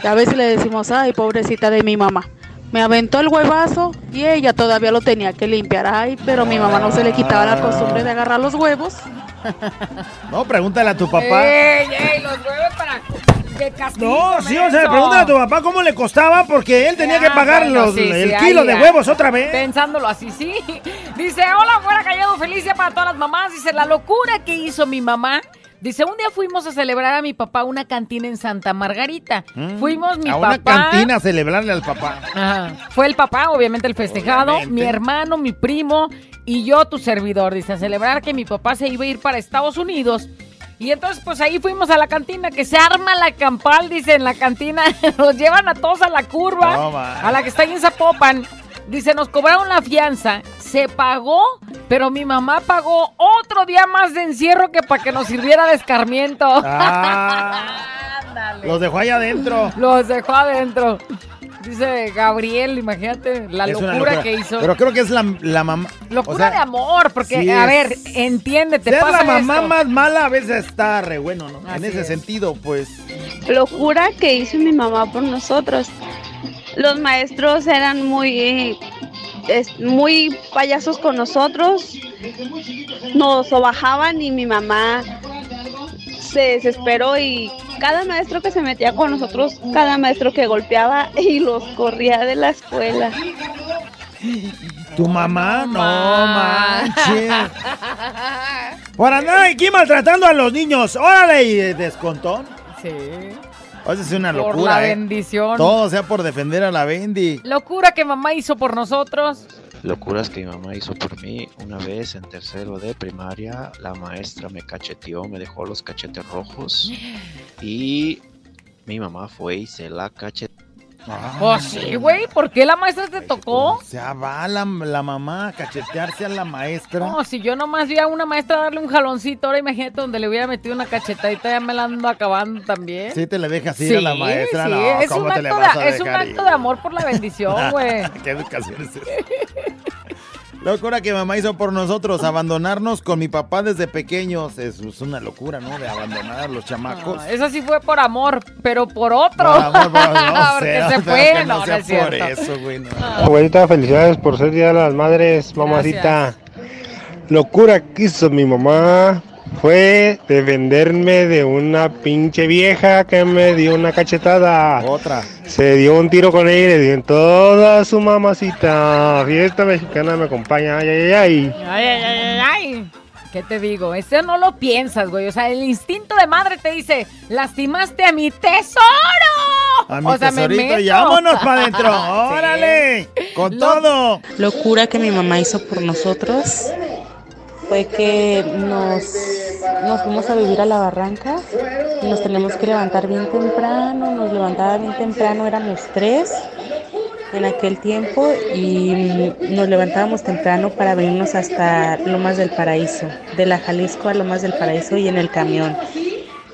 Y a veces le decimos, ay, pobrecita de mi mamá. Me aventó el huevazo y ella todavía lo tenía que limpiar. Ay, pero mi mamá no se le quitaba la costumbre de agarrar los huevos. No, pregúntale a tu papá. ¡Ey, ey! Los huevos para. Castigo, No, sí, o sea, pregúntale a tu papá cómo le costaba porque él tenía que pagar bueno, los- sí, el sí, kilo ahí de ya. huevos otra vez. Pensándolo así, sí. Dice, hola, fuera callado, feliz día para todas las mamás. Dice, la locura que hizo mi mamá. Dice, un día fuimos a celebrar a mi papá una cantina en Santa Margarita. Mm, Fuimos mi a papá. una cantina a celebrarle al papá. Ajá. Fue el papá, obviamente el festejado, Obviamente. mi hermano, mi primo y yo, tu servidor. Dice, a celebrar que mi papá se iba a ir para Estados Unidos. Y entonces, pues ahí fuimos a la cantina, que se arma la campal, dice, en la cantina. Nos llevan a todos a la curva, a la que está ahí en Zapopan. Dice, nos cobraron la fianza, se pagó, pero mi mamá pagó otro día más de encierro que para que nos sirviera de escarmiento. Ah, los dejó allá adentro. Los dejó adentro. Dice Gabriel, imagínate la locura, que hizo. Pero creo que es la, la mamá. Locura o sea, de amor, porque, sí a ver, entiéndete, Ser pasa la mamá esto. más mala a veces está re bueno, ¿no? en ese es. sentido, pues. locura que hizo mi mamá por nosotros. Los maestros eran muy, es- muy payasos con nosotros, nos sobajaban y mi mamá se desesperó y cada maestro que se metía con nosotros, cada maestro que golpeaba y los corría de la escuela. Tu mamá, no manches. Por andar aquí maltratando a los niños. ¡Órale! ¿Y descontón? Sí. Esa es una Por locura, la ¿eh? bendición. Todo sea por defender a la Bendy. Locura que mamá hizo por nosotros. Locuras que mi mamá hizo por mí. Una vez en tercero de primaria, la maestra me cacheteó, me dejó los cachetes rojos y mi mamá fue y se la cacheteó. Oh, sí, güey, ¿por qué la maestra te tocó? O sea, va la, la mamá a cachetearse a la maestra. No, si yo nomás vi a una maestra darle un jaloncito, ahora imagínate donde le hubiera metido una cachetadita, ya me la ando acabando también. Sí, te le dejas ir a la maestra. sí, no, es, ¿cómo un te le acto, vas a de, es un dejar acto de amor por la bendición, güey. ¿Qué educación es esa? Locura que mamá hizo por nosotros, abandonarnos con mi papá desde pequeños. Es, es una locura, ¿no? De abandonar a los chamacos. Ah, Esa sí fue por amor, pero por otro. Por amor, por- no Porque sé, se no, fue, no no, no sea es cierto. por eso, güey, no. Abuelita, felicidades por ser Día de las Madres, mamacita. Locura que hizo mi mamá fue defenderme de una pinche vieja que me dio una cachetada. Otra. Se dio un tiro con ella y le dio en toda su mamacita. Fiesta mexicana me acompaña. Ay, ay, ay. Ay, ay, ay, ay, ay. ¿Qué te digo? Eso no lo piensas, güey. O sea, el instinto de madre te dice, lastimaste a mi tesoro. A mi o sea, me y vámonos para adentro. Sí. ¡Órale! Con todo. Locura que mi mamá hizo por nosotros fue que nos, nos fuimos a vivir a la barranca y nos teníamos que levantar bien temprano, nos levantaba bien temprano, éramos tres en aquel tiempo y nos levantábamos temprano para venirnos hasta Lomas del Paraíso, de la Jalisco a Lomas del Paraíso y en el camión.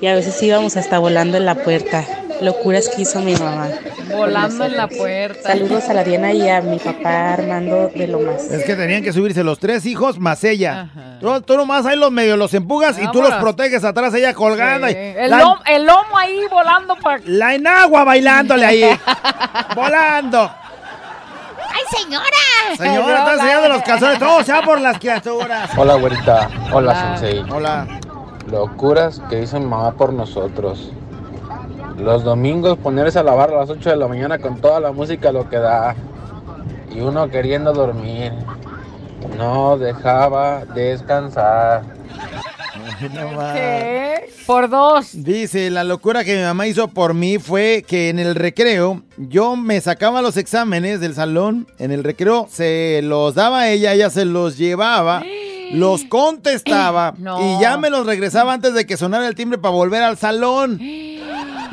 Y a veces íbamos hasta volando en la puerta. Locuras que hizo mi mamá. Volando en la puerta. Saludos a la Diana y a mi papá Armando de Lomas. Es que tenían que subirse los tres hijos más ella. Tú, tú nomás ahí los medios los empujas y tú los proteges atrás ella colgada. y El, la, lomo, el lomo ahí volando para... la enagua bailándole ahí. volando. ¡Ay, señora! Señora, está enseñando los calzones. Todo sea por las criaturas. Hola, güerita. Hola, Hola. Sensei. Hola. Locuras que hizo mi mamá por nosotros. Los domingos ponerse a lavar a las 8 de la mañana con toda la música lo que da. Y uno queriendo dormir. No dejaba descansar. ¿Qué? Por dos. Dice, la locura que mi mamá hizo por mí fue que en el recreo yo me sacaba los exámenes del salón, en el recreo se los daba a ella, ella se los llevaba, los contestaba No. y ya me los regresaba antes de que sonara el timbre para volver al salón.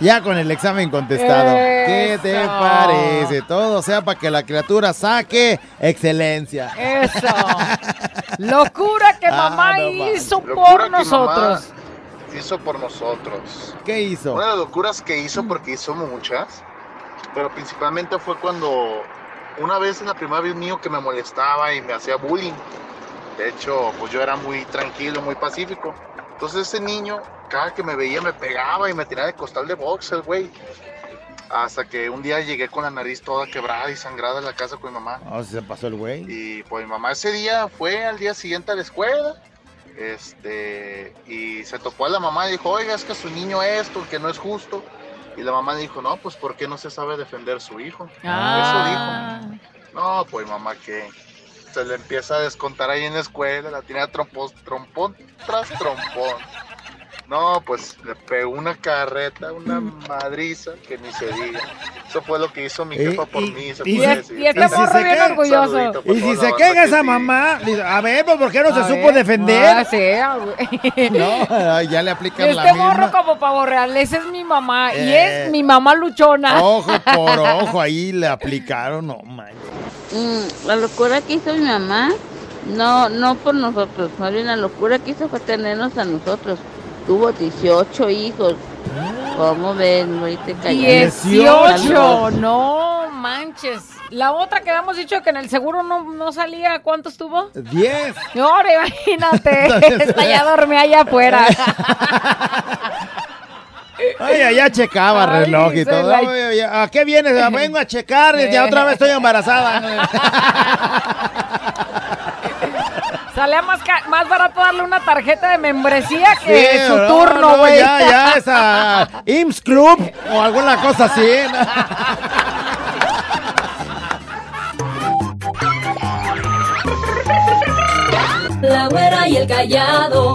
Ya con el examen contestado. ¿Qué te parece? Todo sea para que la criatura saque excelencia. Eso. Locura que Ah, mamá no hizo por que mamá nosotros. Hizo por nosotros. ¿Qué hizo? Una de las locuras que hizo, porque hizo muchas, pero principalmente fue cuando una vez en la primera vez mío que me molestaba y me hacía bullying. De hecho, pues yo era muy tranquilo, muy pacífico. Entonces ese niño, cada que me veía me pegaba y me tiraba de costal de boxer, güey. Hasta que un día llegué con la nariz toda quebrada y sangrada a la casa con mi mamá. Oh, se pasó el güey. Y pues mi mamá ese día fue al día siguiente a la escuela. Este, y se topó a la mamá y dijo, oiga, es que su niño esto, que no es justo. Y la mamá dijo, no, pues ¿por qué no se sabe defender su hijo? Ah. Eso dijo. No, pues mamá, que se le empieza a descontar ahí en la escuela, la tiene a trompón, trompón tras trompón. No, pues le pegó una carreta, una madriza, que ni se diga. Eso fue lo que hizo mi Y- jefa por y- mí. se y puede si- decir. y este morro bien orgulloso. Y si se queja que esa sí. mamá, a ver, ¿por qué no A se supo defender? Ah, sí, ah, güey. No, ya le aplican la Este misma. morro como pavo real, esa es mi mamá. Y Eh. es mi mamá luchona. Ojo por ojo, ahí le aplicaron, no manches. Mm, la locura que hizo mi mamá, no, no por nosotros, más bien la locura que hizo fue tenernos a nosotros. Tuvo 18 hijos. ¿Cómo ven? Ahorita callados. 18, no manches. La otra que habíamos dicho que en el seguro no, no salía, ¿cuántos tuvo? Diez. No, ahora imagínate. Esta ya dormía allá afuera. Ay, allá checaba Ay, reloj y todo. la- Ay, ¿A qué vienes? Ah, Vengo a checar, ya otra vez estoy embarazada. Salía más, más barato darle una tarjeta de membresía que Sí, su no, turno, no, güey. ya, ya, esa IMSS Club o alguna cosa así. La güera y el callado.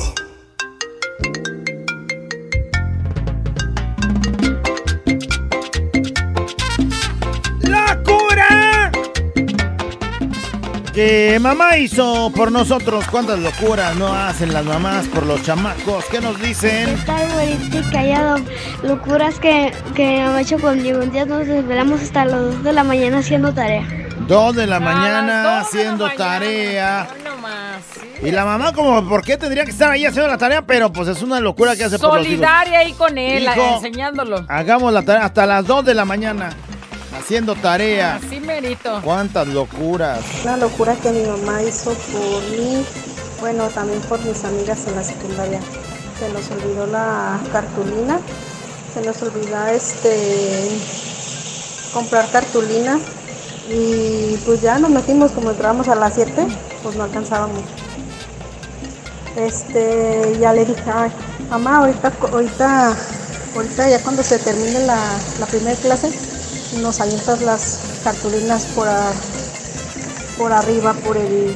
Que mamá hizo por nosotros. ¿Cuántas locuras no hacen las mamás por los chamacos? ¿Qué nos dicen? Tal güerito y callado. Locuras que, que mamá ha hecho conmigo. Un día nos desvelamos hasta las 2 de la mañana haciendo tarea. Dos de la mañana haciendo tarea. Y la mamá como, ¿por qué tendría que estar ahí haciendo la tarea? Pero pues es una locura que hace por los hijos. Solidaria ahí con él, Hijo. enseñándolo. Hagamos la tarea hasta las 2 de la mañana. Haciendo tarea. Así merito. Cuántas locuras. Una locura que mi mamá hizo por mí, bueno, también por mis amigas en la secundaria. Se nos olvidó la cartulina, se nos olvidó este comprar cartulina y pues ya nos metimos como entramos a las 7, pues no alcanzábamos. Este, ya le dije, "Ay, mamá, ahorita, ahorita, ahorita ya cuando se termine la, la primera clase, nos avientas las cartulinas por, a- por arriba, por el,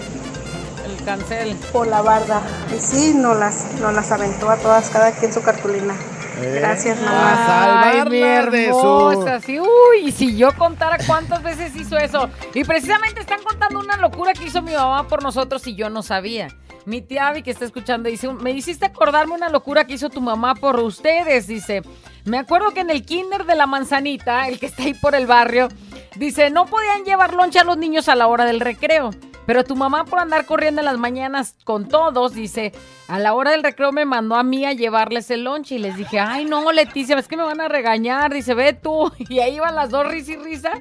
El cancel. por la barda. Y sí, nos las, nos las aventó a todas, cada quien su cartulina. Gracias, mamá. Ay, mi hermosa, sí, uy, y si yo contara cuántas veces hizo eso. Y precisamente están contando una locura que hizo mi mamá por nosotros y yo no sabía. Mi tía Abby que está escuchando dice, me hiciste acordarme una locura que hizo tu mamá por ustedes, dice. Me acuerdo que en el kinder de la manzanita, el que está ahí por el barrio, dice, no podían llevar lonche a los niños a la hora del recreo. Pero tu mamá por andar corriendo en las mañanas con todos, dice, a la hora del recreo me mandó a mí a llevarles el lonche y les dije, ay no, Leticia, es que me van a regañar, dice, ve tú. Y ahí iban las dos risa y risa.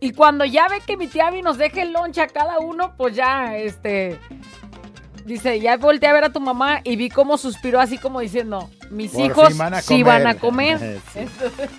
Y cuando ya ve que mi tía Abby nos deja el lonche a cada uno, pues ya, este, dice, ya volteé a ver a tu mamá y vi cómo suspiró así como diciendo, mis Por hijos van a sí van comer". a comer. Sí. Entonces,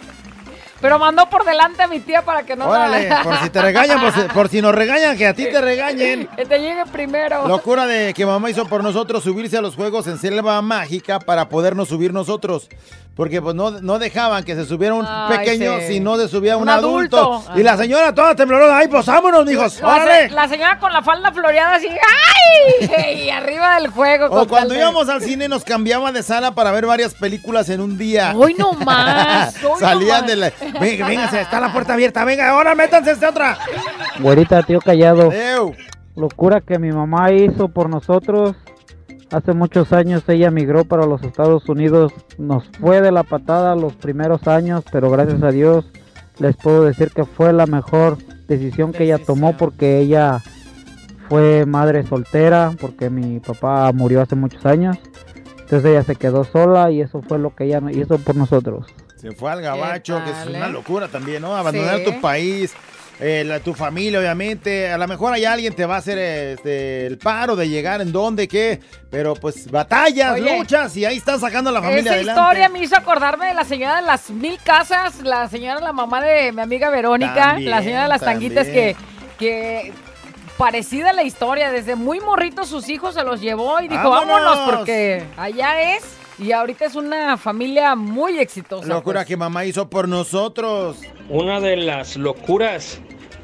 pero mandó por delante a mi tía para que no Órale, por si te regañan, por si, por si nos regañan, que a ti te regañen. que te llegue primero. Locura de que mamá hizo por nosotros subirse a los juegos en selva mágica para podernos subir nosotros. Porque pues no, no dejaban que se subiera un Ay, pequeño sí. si no se subía un, Un adulto. adulto. Y la señora toda temblorosa, ay, pues vámonos, mijos, La, se- órale. la señora con la falda floreada así, ¡ay! Y arriba del juego. O cuando de- íbamos al cine nos cambiaba de sala para ver varias películas en un día. Hoy no más. hoy Salían no de la... Venga, venga, está la puerta abierta, venga, ahora métanse esta otra. Güerita, tío callado. Ew. Locura que mi mamá hizo por nosotros. Hace muchos años ella migró para los Estados Unidos. Nos fue de la patada los primeros años, pero gracias a Dios les puedo decir que fue la mejor decisión que ella tomó porque ella fue madre soltera, porque mi papá murió hace muchos años. Entonces ella se quedó sola y eso fue lo que ella hizo por nosotros. Se fue al gabacho, que es una locura también, ¿no? Abandonar Sí. tu país, eh, la- tu familia, obviamente. A lo mejor hay alguien te va a hacer este, el paro de llegar en dónde, qué. Pero pues batallas, Oye, luchas y ahí estás sacando a la familia Esa adelante. historia me hizo acordarme de la señora de las mil casas, la señora, la mamá de mi amiga Verónica, También, la señora de las tanguitas que, que parecida la historia, desde muy morrito sus hijos se los llevó y dijo, ¡Vámonos! vámonos, porque allá es y ahorita es una familia muy exitosa. Locura pues. que mamá hizo por nosotros. Una de las locuras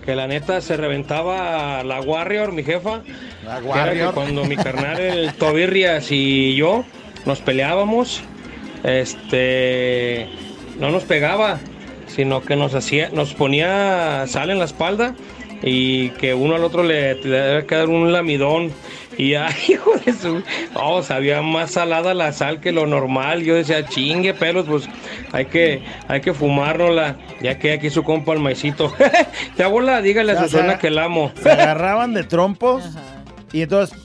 que la neta se reventaba la Warrior, mi jefa. La que Warrior. cuando mi carnal, el Tobirrias y yo nos peleábamos, este, no nos pegaba, sino que nos hacía, nos ponía sal en la espalda y que uno al otro le tenía que dar un lamidón. Y ay, hijo de su. Oh, sabía más salada la sal que lo normal. Yo decía, chingue pelos, pues hay que, hay que fumárnosla. Ya que aquí su compa el maicito. Te abuela, dígale a Susana que la amo. Se agarraban de trompos y entonces,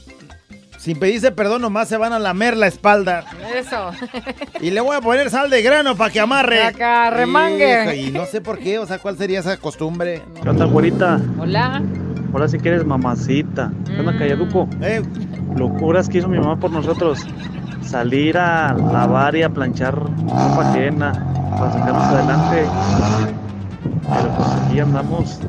sin pedirse perdón, nomás se van a lamer la espalda. Eso. Y le voy a poner sal de grano para que amarre. Acá, remangue. Y no sé por qué, o sea, cuál sería esa costumbre. ¿Qué? Hola. Hola, si quieres mamacita. ¿Qué onda, Calladuco? Eh, Locuras que hizo mi mamá por nosotros. Salir a lavar y a planchar ropa ajena para sacarnos adelante. Pero pues aquí andamos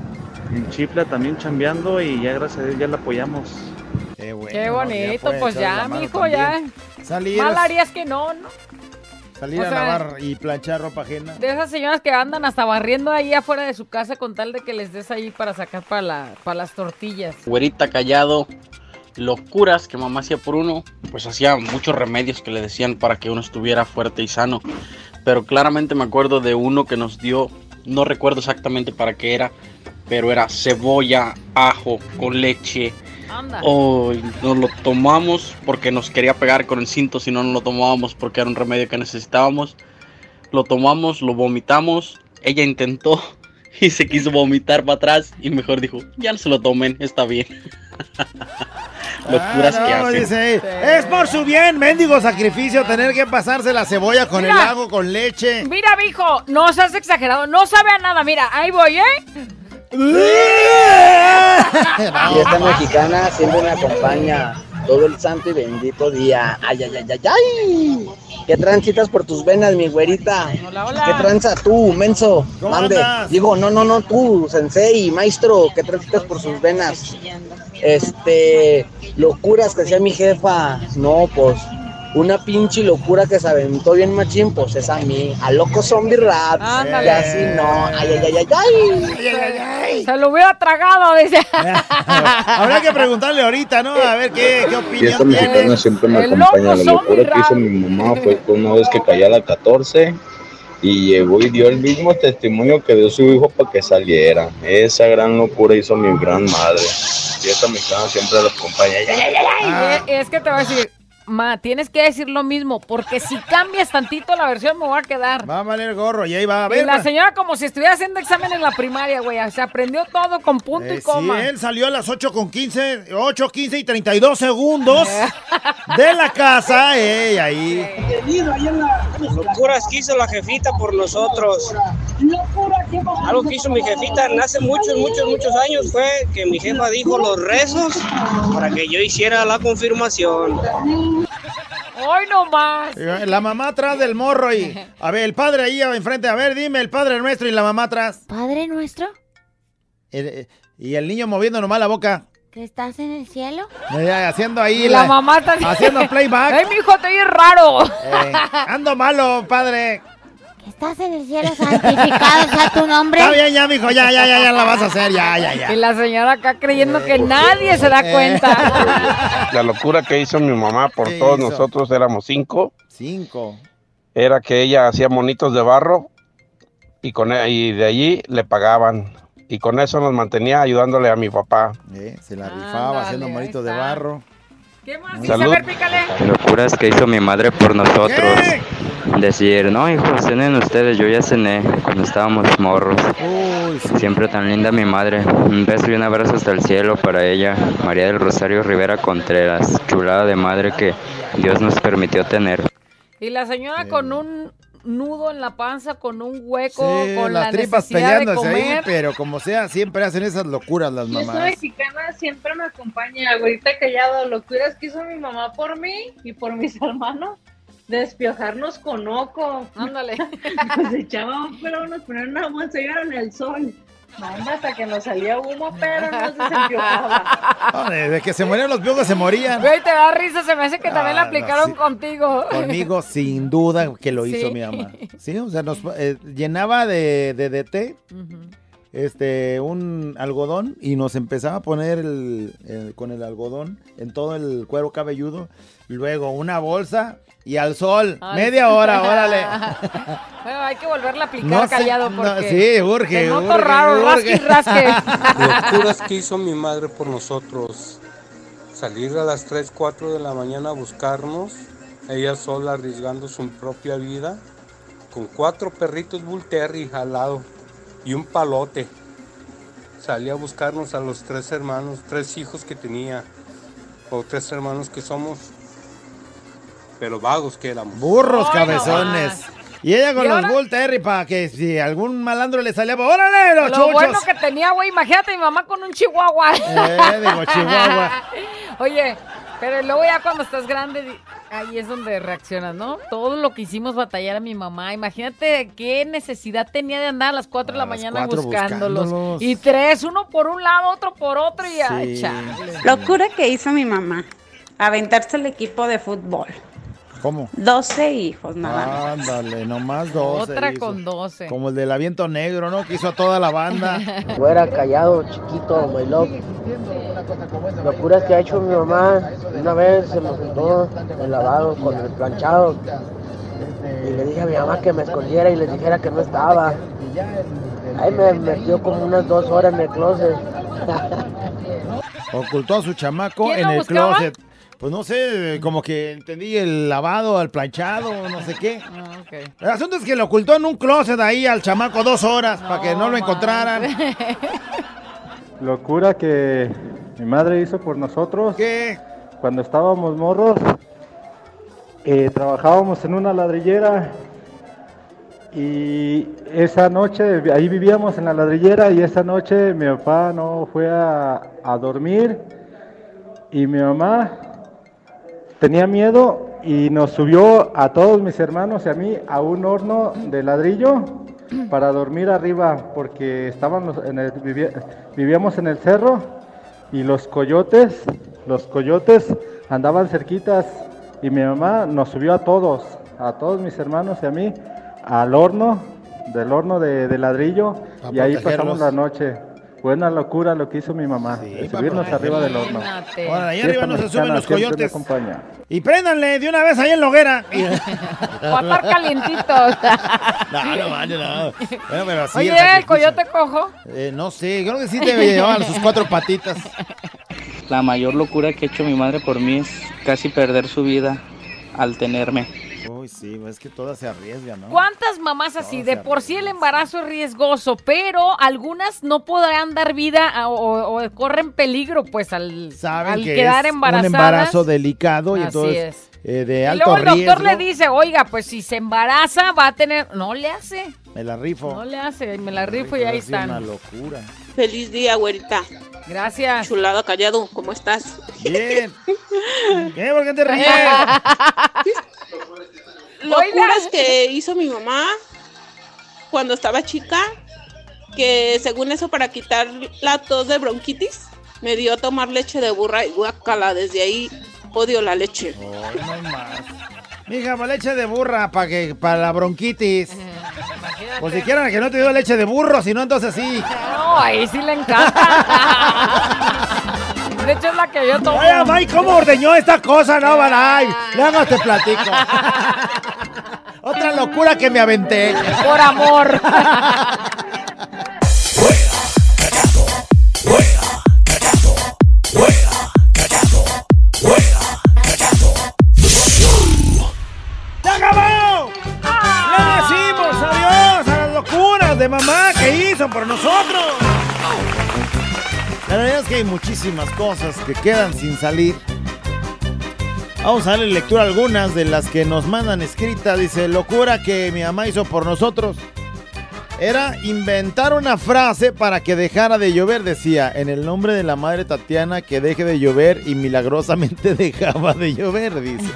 en Chipla también chambeando y ya gracias a Dios ya la apoyamos. Qué bueno. Qué bonito, pues ya, mijo, ya. Salir, Mal harías que no, ¿no? Salir o a sea, lavar y planchar ropa ajena. De esas señoras que andan hasta barriendo ahí afuera de su casa con tal de que les des ahí para sacar para, la, para las tortillas. güerita callado, locuras que mamá hacía por uno, pues hacía muchos remedios que le decían para que uno estuviera fuerte y sano. Pero claramente me acuerdo de uno que nos dio, no recuerdo exactamente para qué era, pero era cebolla, ajo con leche. Anda. Oh, nos lo tomamos porque nos quería pegar con el cinto, si no, no lo tomábamos porque era un remedio que necesitábamos. Lo tomamos, lo vomitamos. Ella intentó y se quiso vomitar para atrás y mejor dijo, ya no se lo tomen, está bien. Locuras Ah, que hacen. dice Es por su bien, mendigo sacrificio, tener que pasarse la cebolla con el ajo, con leche. Mira, mijo, no seas exagerado, no sabe a nada. Mira, ahí voy, ¿eh? Y esta mexicana siempre me acompaña todo el santo y bendito día. Ay, ay, ay, ay, ay. ¿Qué transitas por tus venas, mi güerita? Hola, hola. ¿Qué tranza tú, menso? ¿Cómo Mande. andas? Digo, no, no, no, tú, sensei, maestro, ¿qué transitas por sus venas? Este, locuras que hacía mi jefa. No, pues, una pinche locura que se aventó bien machín, pues es a mí, a loco zombie rap. Ándale. Y así no, ay, ay, ay, ay, ay. Se lo hubiera tragado, dice. Habrá que preguntarle ahorita, ¿no? A ver qué, qué Y opinión esta mexicana siempre me El acompaña. loco La locura que hizo rap. mi mamá fue que una vez que caía a la 14 y llegó y dio el mismo testimonio que dio su hijo para que saliera. Esa gran locura hizo mi gran madre. Y esta mexicana siempre la acompaña. Ay, es que te voy a decir, ma, tienes que decir lo mismo, porque si cambias tantito la versión me voy a quedar. Va a valer gorro y ahí va a Y ver. la señora como si estuviera haciendo examen en la primaria, güey. Se aprendió todo con punto Eh, y coma. Sí, él salió a las 8 con 15, 8, 15 y 32 segundos de la casa. Ey, ahí. Locuras que hizo la jefita por nosotros. Algo que hizo mi jefita hace muchos, muchos, muchos años fue que mi jefa dijo los rezos para que yo hiciera la confirmación. Hoy nomás. Eh, La mamá atrás del morro y. A ver, el padre ahí enfrente. A ver, dime, el padre nuestro y la mamá atrás. ¿Padre nuestro? El- eh, y el niño moviendo nomás la boca. ¿Que estás en el cielo? Eh, haciendo ahí Y la mamá está haciendo playback. Ay, mijo, te oyes raro. Eh, ando malo, padre. ¿Que estás en el cielo santificado sea tu nombre? Está bien, ya, mijo, ya, ya, ya, ya la vas a hacer, ya, ya, ya. Y la señora acá creyendo que nadie se da cuenta. La locura que hizo mi mamá por ¿Qué todos hizo? nosotros éramos cinco. Cinco. Era que ella hacía monitos de barro y, con, e- y de allí le pagaban. Y con eso nos mantenía ayudándole a mi papá. Eh, se la rifaba haciendo monitos de barro. ¿Qué más? Salud. Pícale. Locuras que hizo mi madre por nosotros. Decir, no hijos, cenen ustedes, yo ya cené cuando estábamos morros. Siempre tan linda mi madre. Un beso y un abrazo hasta el cielo para ella, María del Rosario Rivera Contreras. Chulada de madre que Dios nos permitió tener. Y la señora con un nudo en la panza, con un hueco, Sí, con las la tripas necesidad de peleándose ahí, comer. pero como sea, siempre hacen esas locuras las Y esta mamás. mexicana siempre me acompaña, güerita callado, locuras que hizo mi mamá por mí y por mis hermanos, despiojarnos con oco. Ándale. Nos echábamos, pero nos ponían una bolsa y en el sol. Manda hasta que nos salía humo, pero no se despiojaba. No, desde que se morían los piojos se morían. Güey, te da risa, se me hace que también la Ah, no, aplicaron sí. contigo. Conmigo, sin duda, que lo hizo Sí. mi mamá. Sí, o sea, nos eh, llenaba de, de DT, este, un algodón y nos empezaba a poner el, el- con el algodón en todo el cuero cabelludo. Luego una bolsa y al sol. Ay. Media hora, órale. Bueno, hay que volverla a aplicar No sé, callado no, porque sí, urge, te noto urge, raro, rasque y urge. rasque. Locuras que hizo mi madre por nosotros. Salir a las 3, 4 de la mañana a buscarnos, ella sola arriesgando su propia vida, con cuatro perritos Bull al lado y un palote. Salía a buscarnos a los tres hermanos, tres hijos que tenía, o tres hermanos que somos, pero vagos que éramos. Burros cabezones. Y ella con ¿Y los? Bull Terry para que si algún malandro le salía, ¡órale, los Lo chuchos! bueno que tenía, güey, imagínate mi mamá con un chihuahua. Eh, digo, chihuahua. Oye, pero luego ya cuando estás grande, ahí es donde reaccionas, ¿no? Todo lo que hicimos batallar a mi mamá. Imagínate qué necesidad tenía de andar a las 4 de la mañana buscándolos. buscándolos. Y tres, uno por un lado, otro por otro y Sí. Locura que hizo mi mamá. Aventarse el equipo de fútbol. ¿Cómo? 12 hijos nada más. Ándale, nomás 12. Otra hizo. con 12. Como el del aviento negro, ¿no? Que hizo a toda la banda. Fuera callado, chiquito, my love. Locuras que ha hecho mi mamá. Una vez se me juntó el lavado con el planchado. Y le dije a mi mamá que me escondiera y le dijera que no estaba. Ahí me metió como unas dos horas en el closet. Ocultó a su chamaco ¿Quién en el buscaba? closet. Pues no sé, como que entendí el lavado, al planchado, no sé qué. Ah, El asunto es que lo ocultó en un closet ahí al chamaco dos horas para que no lo encontraran. Locura que mi madre hizo por nosotros. ¿Qué? Cuando estábamos morros, eh, trabajábamos en una ladrillera y esa noche, ahí vivíamos en la ladrillera y esa noche mi papá no fue a, a dormir y mi mamá tenía miedo y nos subió a todos mis hermanos y a mí a un horno de ladrillo para dormir arriba porque estábamos en el- vivía- vivíamos en el cerro y los coyotes, los coyotes andaban cerquitas y mi mamá nos subió a todos, a todos mis hermanos y a mí al horno, del horno de, de ladrillo A y ahí pasamos la noche. Buena locura lo que hizo mi mamá, de subirnos arriba del horno. Ahora, ahí arriba no se mexicana suben los coyotes. acompaña. Y préndanle de una vez ahí en la hoguera. Estar calientitos. No, no, vale, no. Bueno, pero así Oye, el el coyote cojo. Eh, no sé, creo que sí te llevaban sus cuatro patitas. La mayor locura que ha hecho mi madre por mí es casi perder su vida al tenerme. Uy, sí, es que todas se arriesgan, ¿no? ¿Cuántas mamás así? De por sí el embarazo es riesgoso, pero algunas no podrán dar vida a- o, o corren peligro, pues, al, Saben al que quedar es embarazadas. un embarazo delicado y Así entonces es. eh, de Y alto luego el doctor riesgo. le dice, oiga, pues si se embaraza va a tener... No le hace, Me la rifo. no le hace, me la rifo y ahí Es una están. locura. Feliz día, güerita. Gracias. Chulada callado, ¿cómo estás? Bien. ¿Qué? ¿Por qué te ríes? Locuras que hizo mi mamá cuando estaba chica, que según eso para quitar la tos de bronquitis, Me dio a tomar leche de burra y guacala. Desde ahí odio la leche. Mija, para leche de burra, para que, para la bronquitis. Pues si quieren que no te dio leche de burro, si no, entonces sí. No, ahí sí le encanta. De hecho, es la que yo tomo. Oye, Mike, ¿cómo ordeñó esta cosa? No, Balay. Luego te platico. Otra locura que me aventé. Por amor. ¡Se acabó! ¡Le decimos adiós a las locuras de mamá que hizo por nosotros! La verdad es que hay muchísimas cosas que quedan sin salir. Vamos a darle lectura a algunas de las que nos mandan escrita. Dice, locura que mi mamá hizo por nosotros. Era inventar una frase para que dejara de llover. Decía, en el nombre de la madre Tatiana, que deje de llover y milagrosamente dejaba de llover, dice.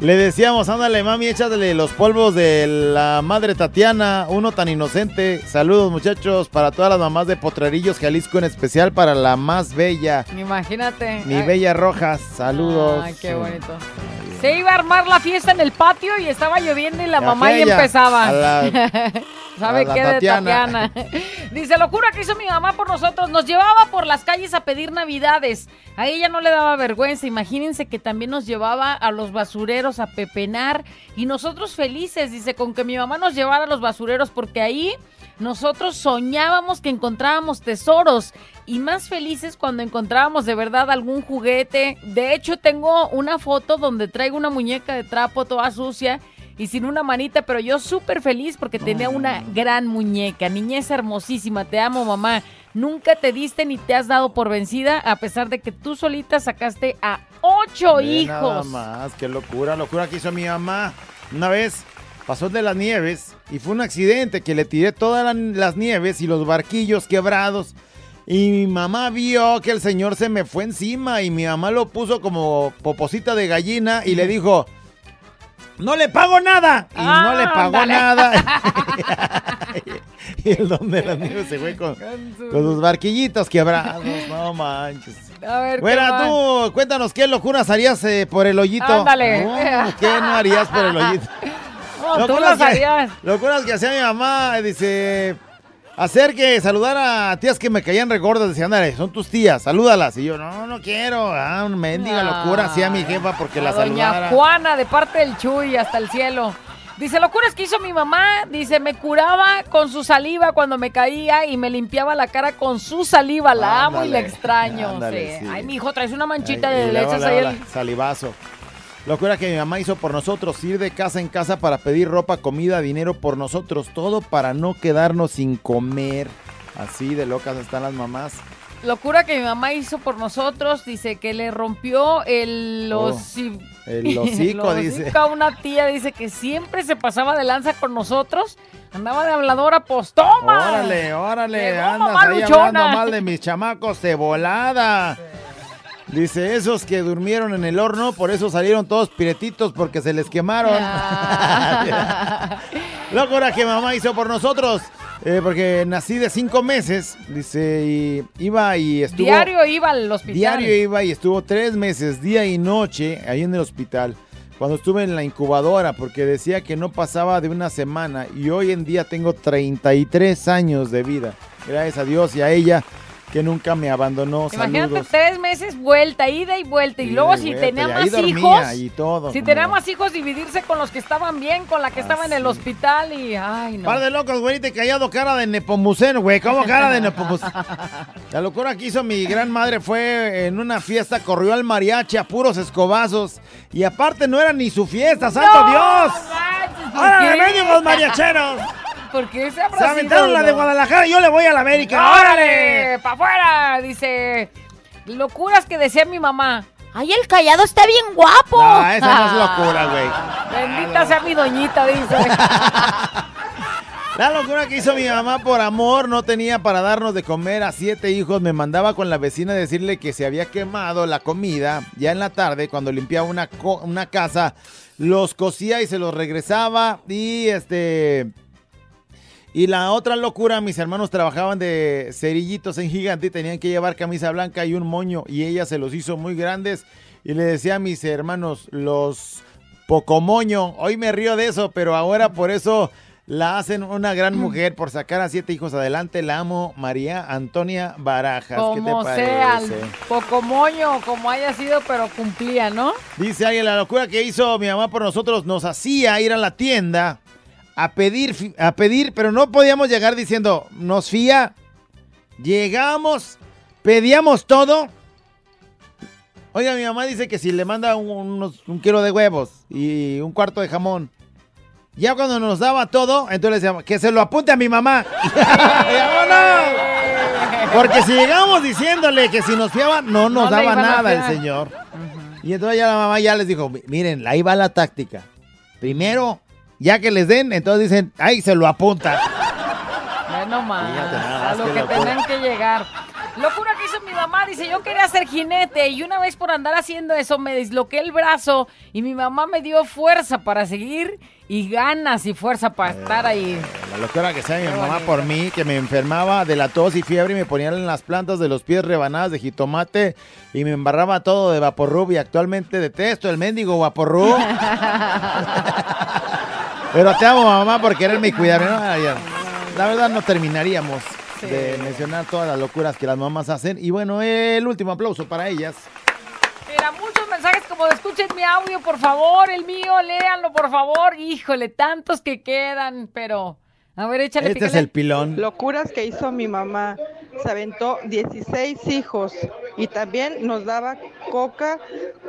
Le decíamos, ándale mami, échale los polvos de la madre Tatiana, uno tan inocente. Saludos muchachos para todas las mamás de Potrerillos, Jalisco, en especial para la más bella, Imagínate. mi Ay, Bella Rojas. Saludos. Ay, qué bonito. Se iba a armar la fiesta en el patio y estaba lloviendo y la Ya mamá ya empezaba. a la- ¿Sabe a la qué de Tatiana. Dice, locura que hizo mi mamá por nosotros. Nos llevaba por las calles a pedir navidades. A ella no le daba vergüenza. Imagínense que también nos llevaba a los basureros a pepenar. Y nosotros felices, dice, con que mi mamá nos llevara a los basureros porque ahí nosotros soñábamos que encontrábamos tesoros. Y más felices cuando encontrábamos de verdad algún juguete. De hecho, tengo una foto donde traigo una muñeca de trapo toda sucia y sin una manita, pero yo súper feliz porque tenía una gran muñeca. Niñez hermosísima, te amo mamá. Nunca te diste ni te has dado por vencida, a pesar de que tú solita sacaste a ocho Ve Nada hijos. más, qué locura, locura que hizo mi mamá. Una vez pasó de las nieves y fue un accidente que le tiré todas la- las nieves y los barquillos quebrados. Y mi mamá vio que el señor se me fue encima y mi mamá lo puso como poposita de gallina y le dijo, no le pago nada. Y no le pagó Ándale. nada. y el don de las nieves se fue con, con sus barquillitos quebrados. No manches. A ver, ¿qué Fuera tú, cuéntanos qué locuras harías eh, por el hoyito. Ándale. No, ¿Qué no harías por el hoyito? No, tú las que, harías. locuras que hacía mi mamá, dice, hacer que saludar a tías que me caían regordas, decía, ándale, son tus tías, salúdalas. Y yo, no, no quiero, ah, una mendiga locura hacía mi jefa porque la doña saludara. Juana, de parte del Chuy, hasta el cielo. Dice, locuras que hizo mi mamá. Dice, me curaba con su saliva cuando me caía y me limpiaba la cara con su saliva. La amo y la extraño. ándale, Sí. sí. Ay, mi hijo, traes una manchita Ay, de luego, ahí. Salivazo. Locura que mi mamá hizo por nosotros, ir de casa en casa para pedir ropa, comida, dinero por nosotros, todo para no quedarnos sin comer. Así de locas están las mamás. Locura que mi mamá hizo por nosotros. Dice que le rompió el Oh, el hocico, el dice. a una tía. Dice que siempre se pasaba de lanza con nosotros. Andaba de habladora, pues toma. Órale, órale, Llegó andas ahí luchona. hablando mal de mis chamacos de volada. Dice, esos que durmieron en el horno, por eso salieron todos piretitos porque se les quemaron. Locura que mamá hizo por nosotros. eh, porque nací de cinco meses, dice, y iba y estuvo... Diario iba al hospital. Diario iba y estuvo tres meses, día y noche, ahí en el hospital. Cuando estuve en la incubadora, porque decía que no pasaba de una semana. Y hoy en día tengo 33 años de vida. Gracias a Dios y a ella que nunca me abandonó. Imagínate Saludos. tres meses vuelta, ida y vuelta. Y luego si tenía más hijos. y todo, si tenía más hijos, dividirse con los que estaban bien, con la que estaba en el hospital y. Ay, no. Par de locos, güey, te callado cara de Nepomuceno, güey. ¿Cómo cara de Nepomuceno? La locura que hizo mi gran madre fue en una fiesta, corrió al mariachi a puros escobazos. Y aparte no era ni su fiesta, ¡santo ¡No! Dios! ¿por ¡Órale, qué? mendigos mariacheros! ¿Por qué se aventaron la de? Guadalajara y yo le voy a la América. ¡Órale! ¡Pa' afuera! Dice. Locuras que decía mi mamá. Ay, el callado está bien guapo. No, esa no es locura, güey. Bendita sea mi doñita, dice. La locura que hizo mi mamá por amor no tenía para darnos de comer a siete hijos. Me mandaba con la vecina a decirle que se había quemado la comida. Ya en la tarde, cuando limpiaba una, co- una casa, los cosía y se los regresaba. Y este. Y la otra locura, mis hermanos trabajaban de cerillitos en gigante y tenían que llevar camisa blanca y un moño. Y ella se los hizo muy grandes. Y le decía a mis hermanos, los pocomoño. Hoy me río de eso, pero ahora por eso la hacen una gran mujer por sacar a siete hijos adelante. La amo, María Antonia Barajas. ¿Qué te Como parece? sea, poco moño, como haya sido, pero cumplía, ¿no? Dice alguien, la locura que hizo mi mamá por nosotros nos hacía ir a la tienda a pedir, a pedir, pero no podíamos llegar diciendo, nos fía. Llegamos, pedíamos todo. Oiga, mi mamá dice que si le manda un, unos- un kilo de huevos y un cuarto de jamón, ya cuando nos daba todo, entonces le decíamos, que se lo apunte a mi mamá. ¡Vámonos! Porque si llegamos diciéndole que si nos fiaba, no nos No daba nada el señor. Y entonces ya la mamá ya les dijo, miren, ahí va la táctica. Primero, ya que les den, entonces dicen, ay, se lo apunta. Bueno, más. A lo que locura. tenían que llegar. Locura que hizo mi mamá, dice, yo quería ser jinete y una vez por andar haciendo eso me disloqué el brazo y mi mamá me dio fuerza para seguir y ganas y fuerza para estar ahí. La locura que sea mi mamá por mí, que me enfermaba de la tos y fiebre y me ponían en las plantas de los pies rebanadas de jitomate y me embarraba todo de vaporrub y actualmente detesto el mendigo vaporrub. Pero te amo, mamá, por quererme y cuidarme. No, ya. La verdad no terminaríamos de mencionar todas las locuras que las mamás hacen. Y bueno, el último aplauso para ellas. Mira, muchos mensajes como de escuchen mi audio, por favor, el mío, léanlo, por favor. Híjole, tantos que quedan, pero... A ver, échale Este es pícale. el pilón. Locuras que hizo mi mamá. Se aventó 16 hijos y también nos daba coca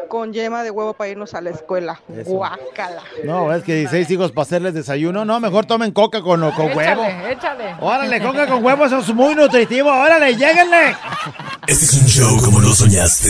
con yema de huevo para irnos a la escuela. Eso. Guácala. No, es que 16 hijos para hacerles desayuno. No, mejor tomen coca con, con huevo. Échale, échale. Órale, coca con huevo, eso es muy nutritivo. Órale, lléguenle. Este es un show como lo soñaste.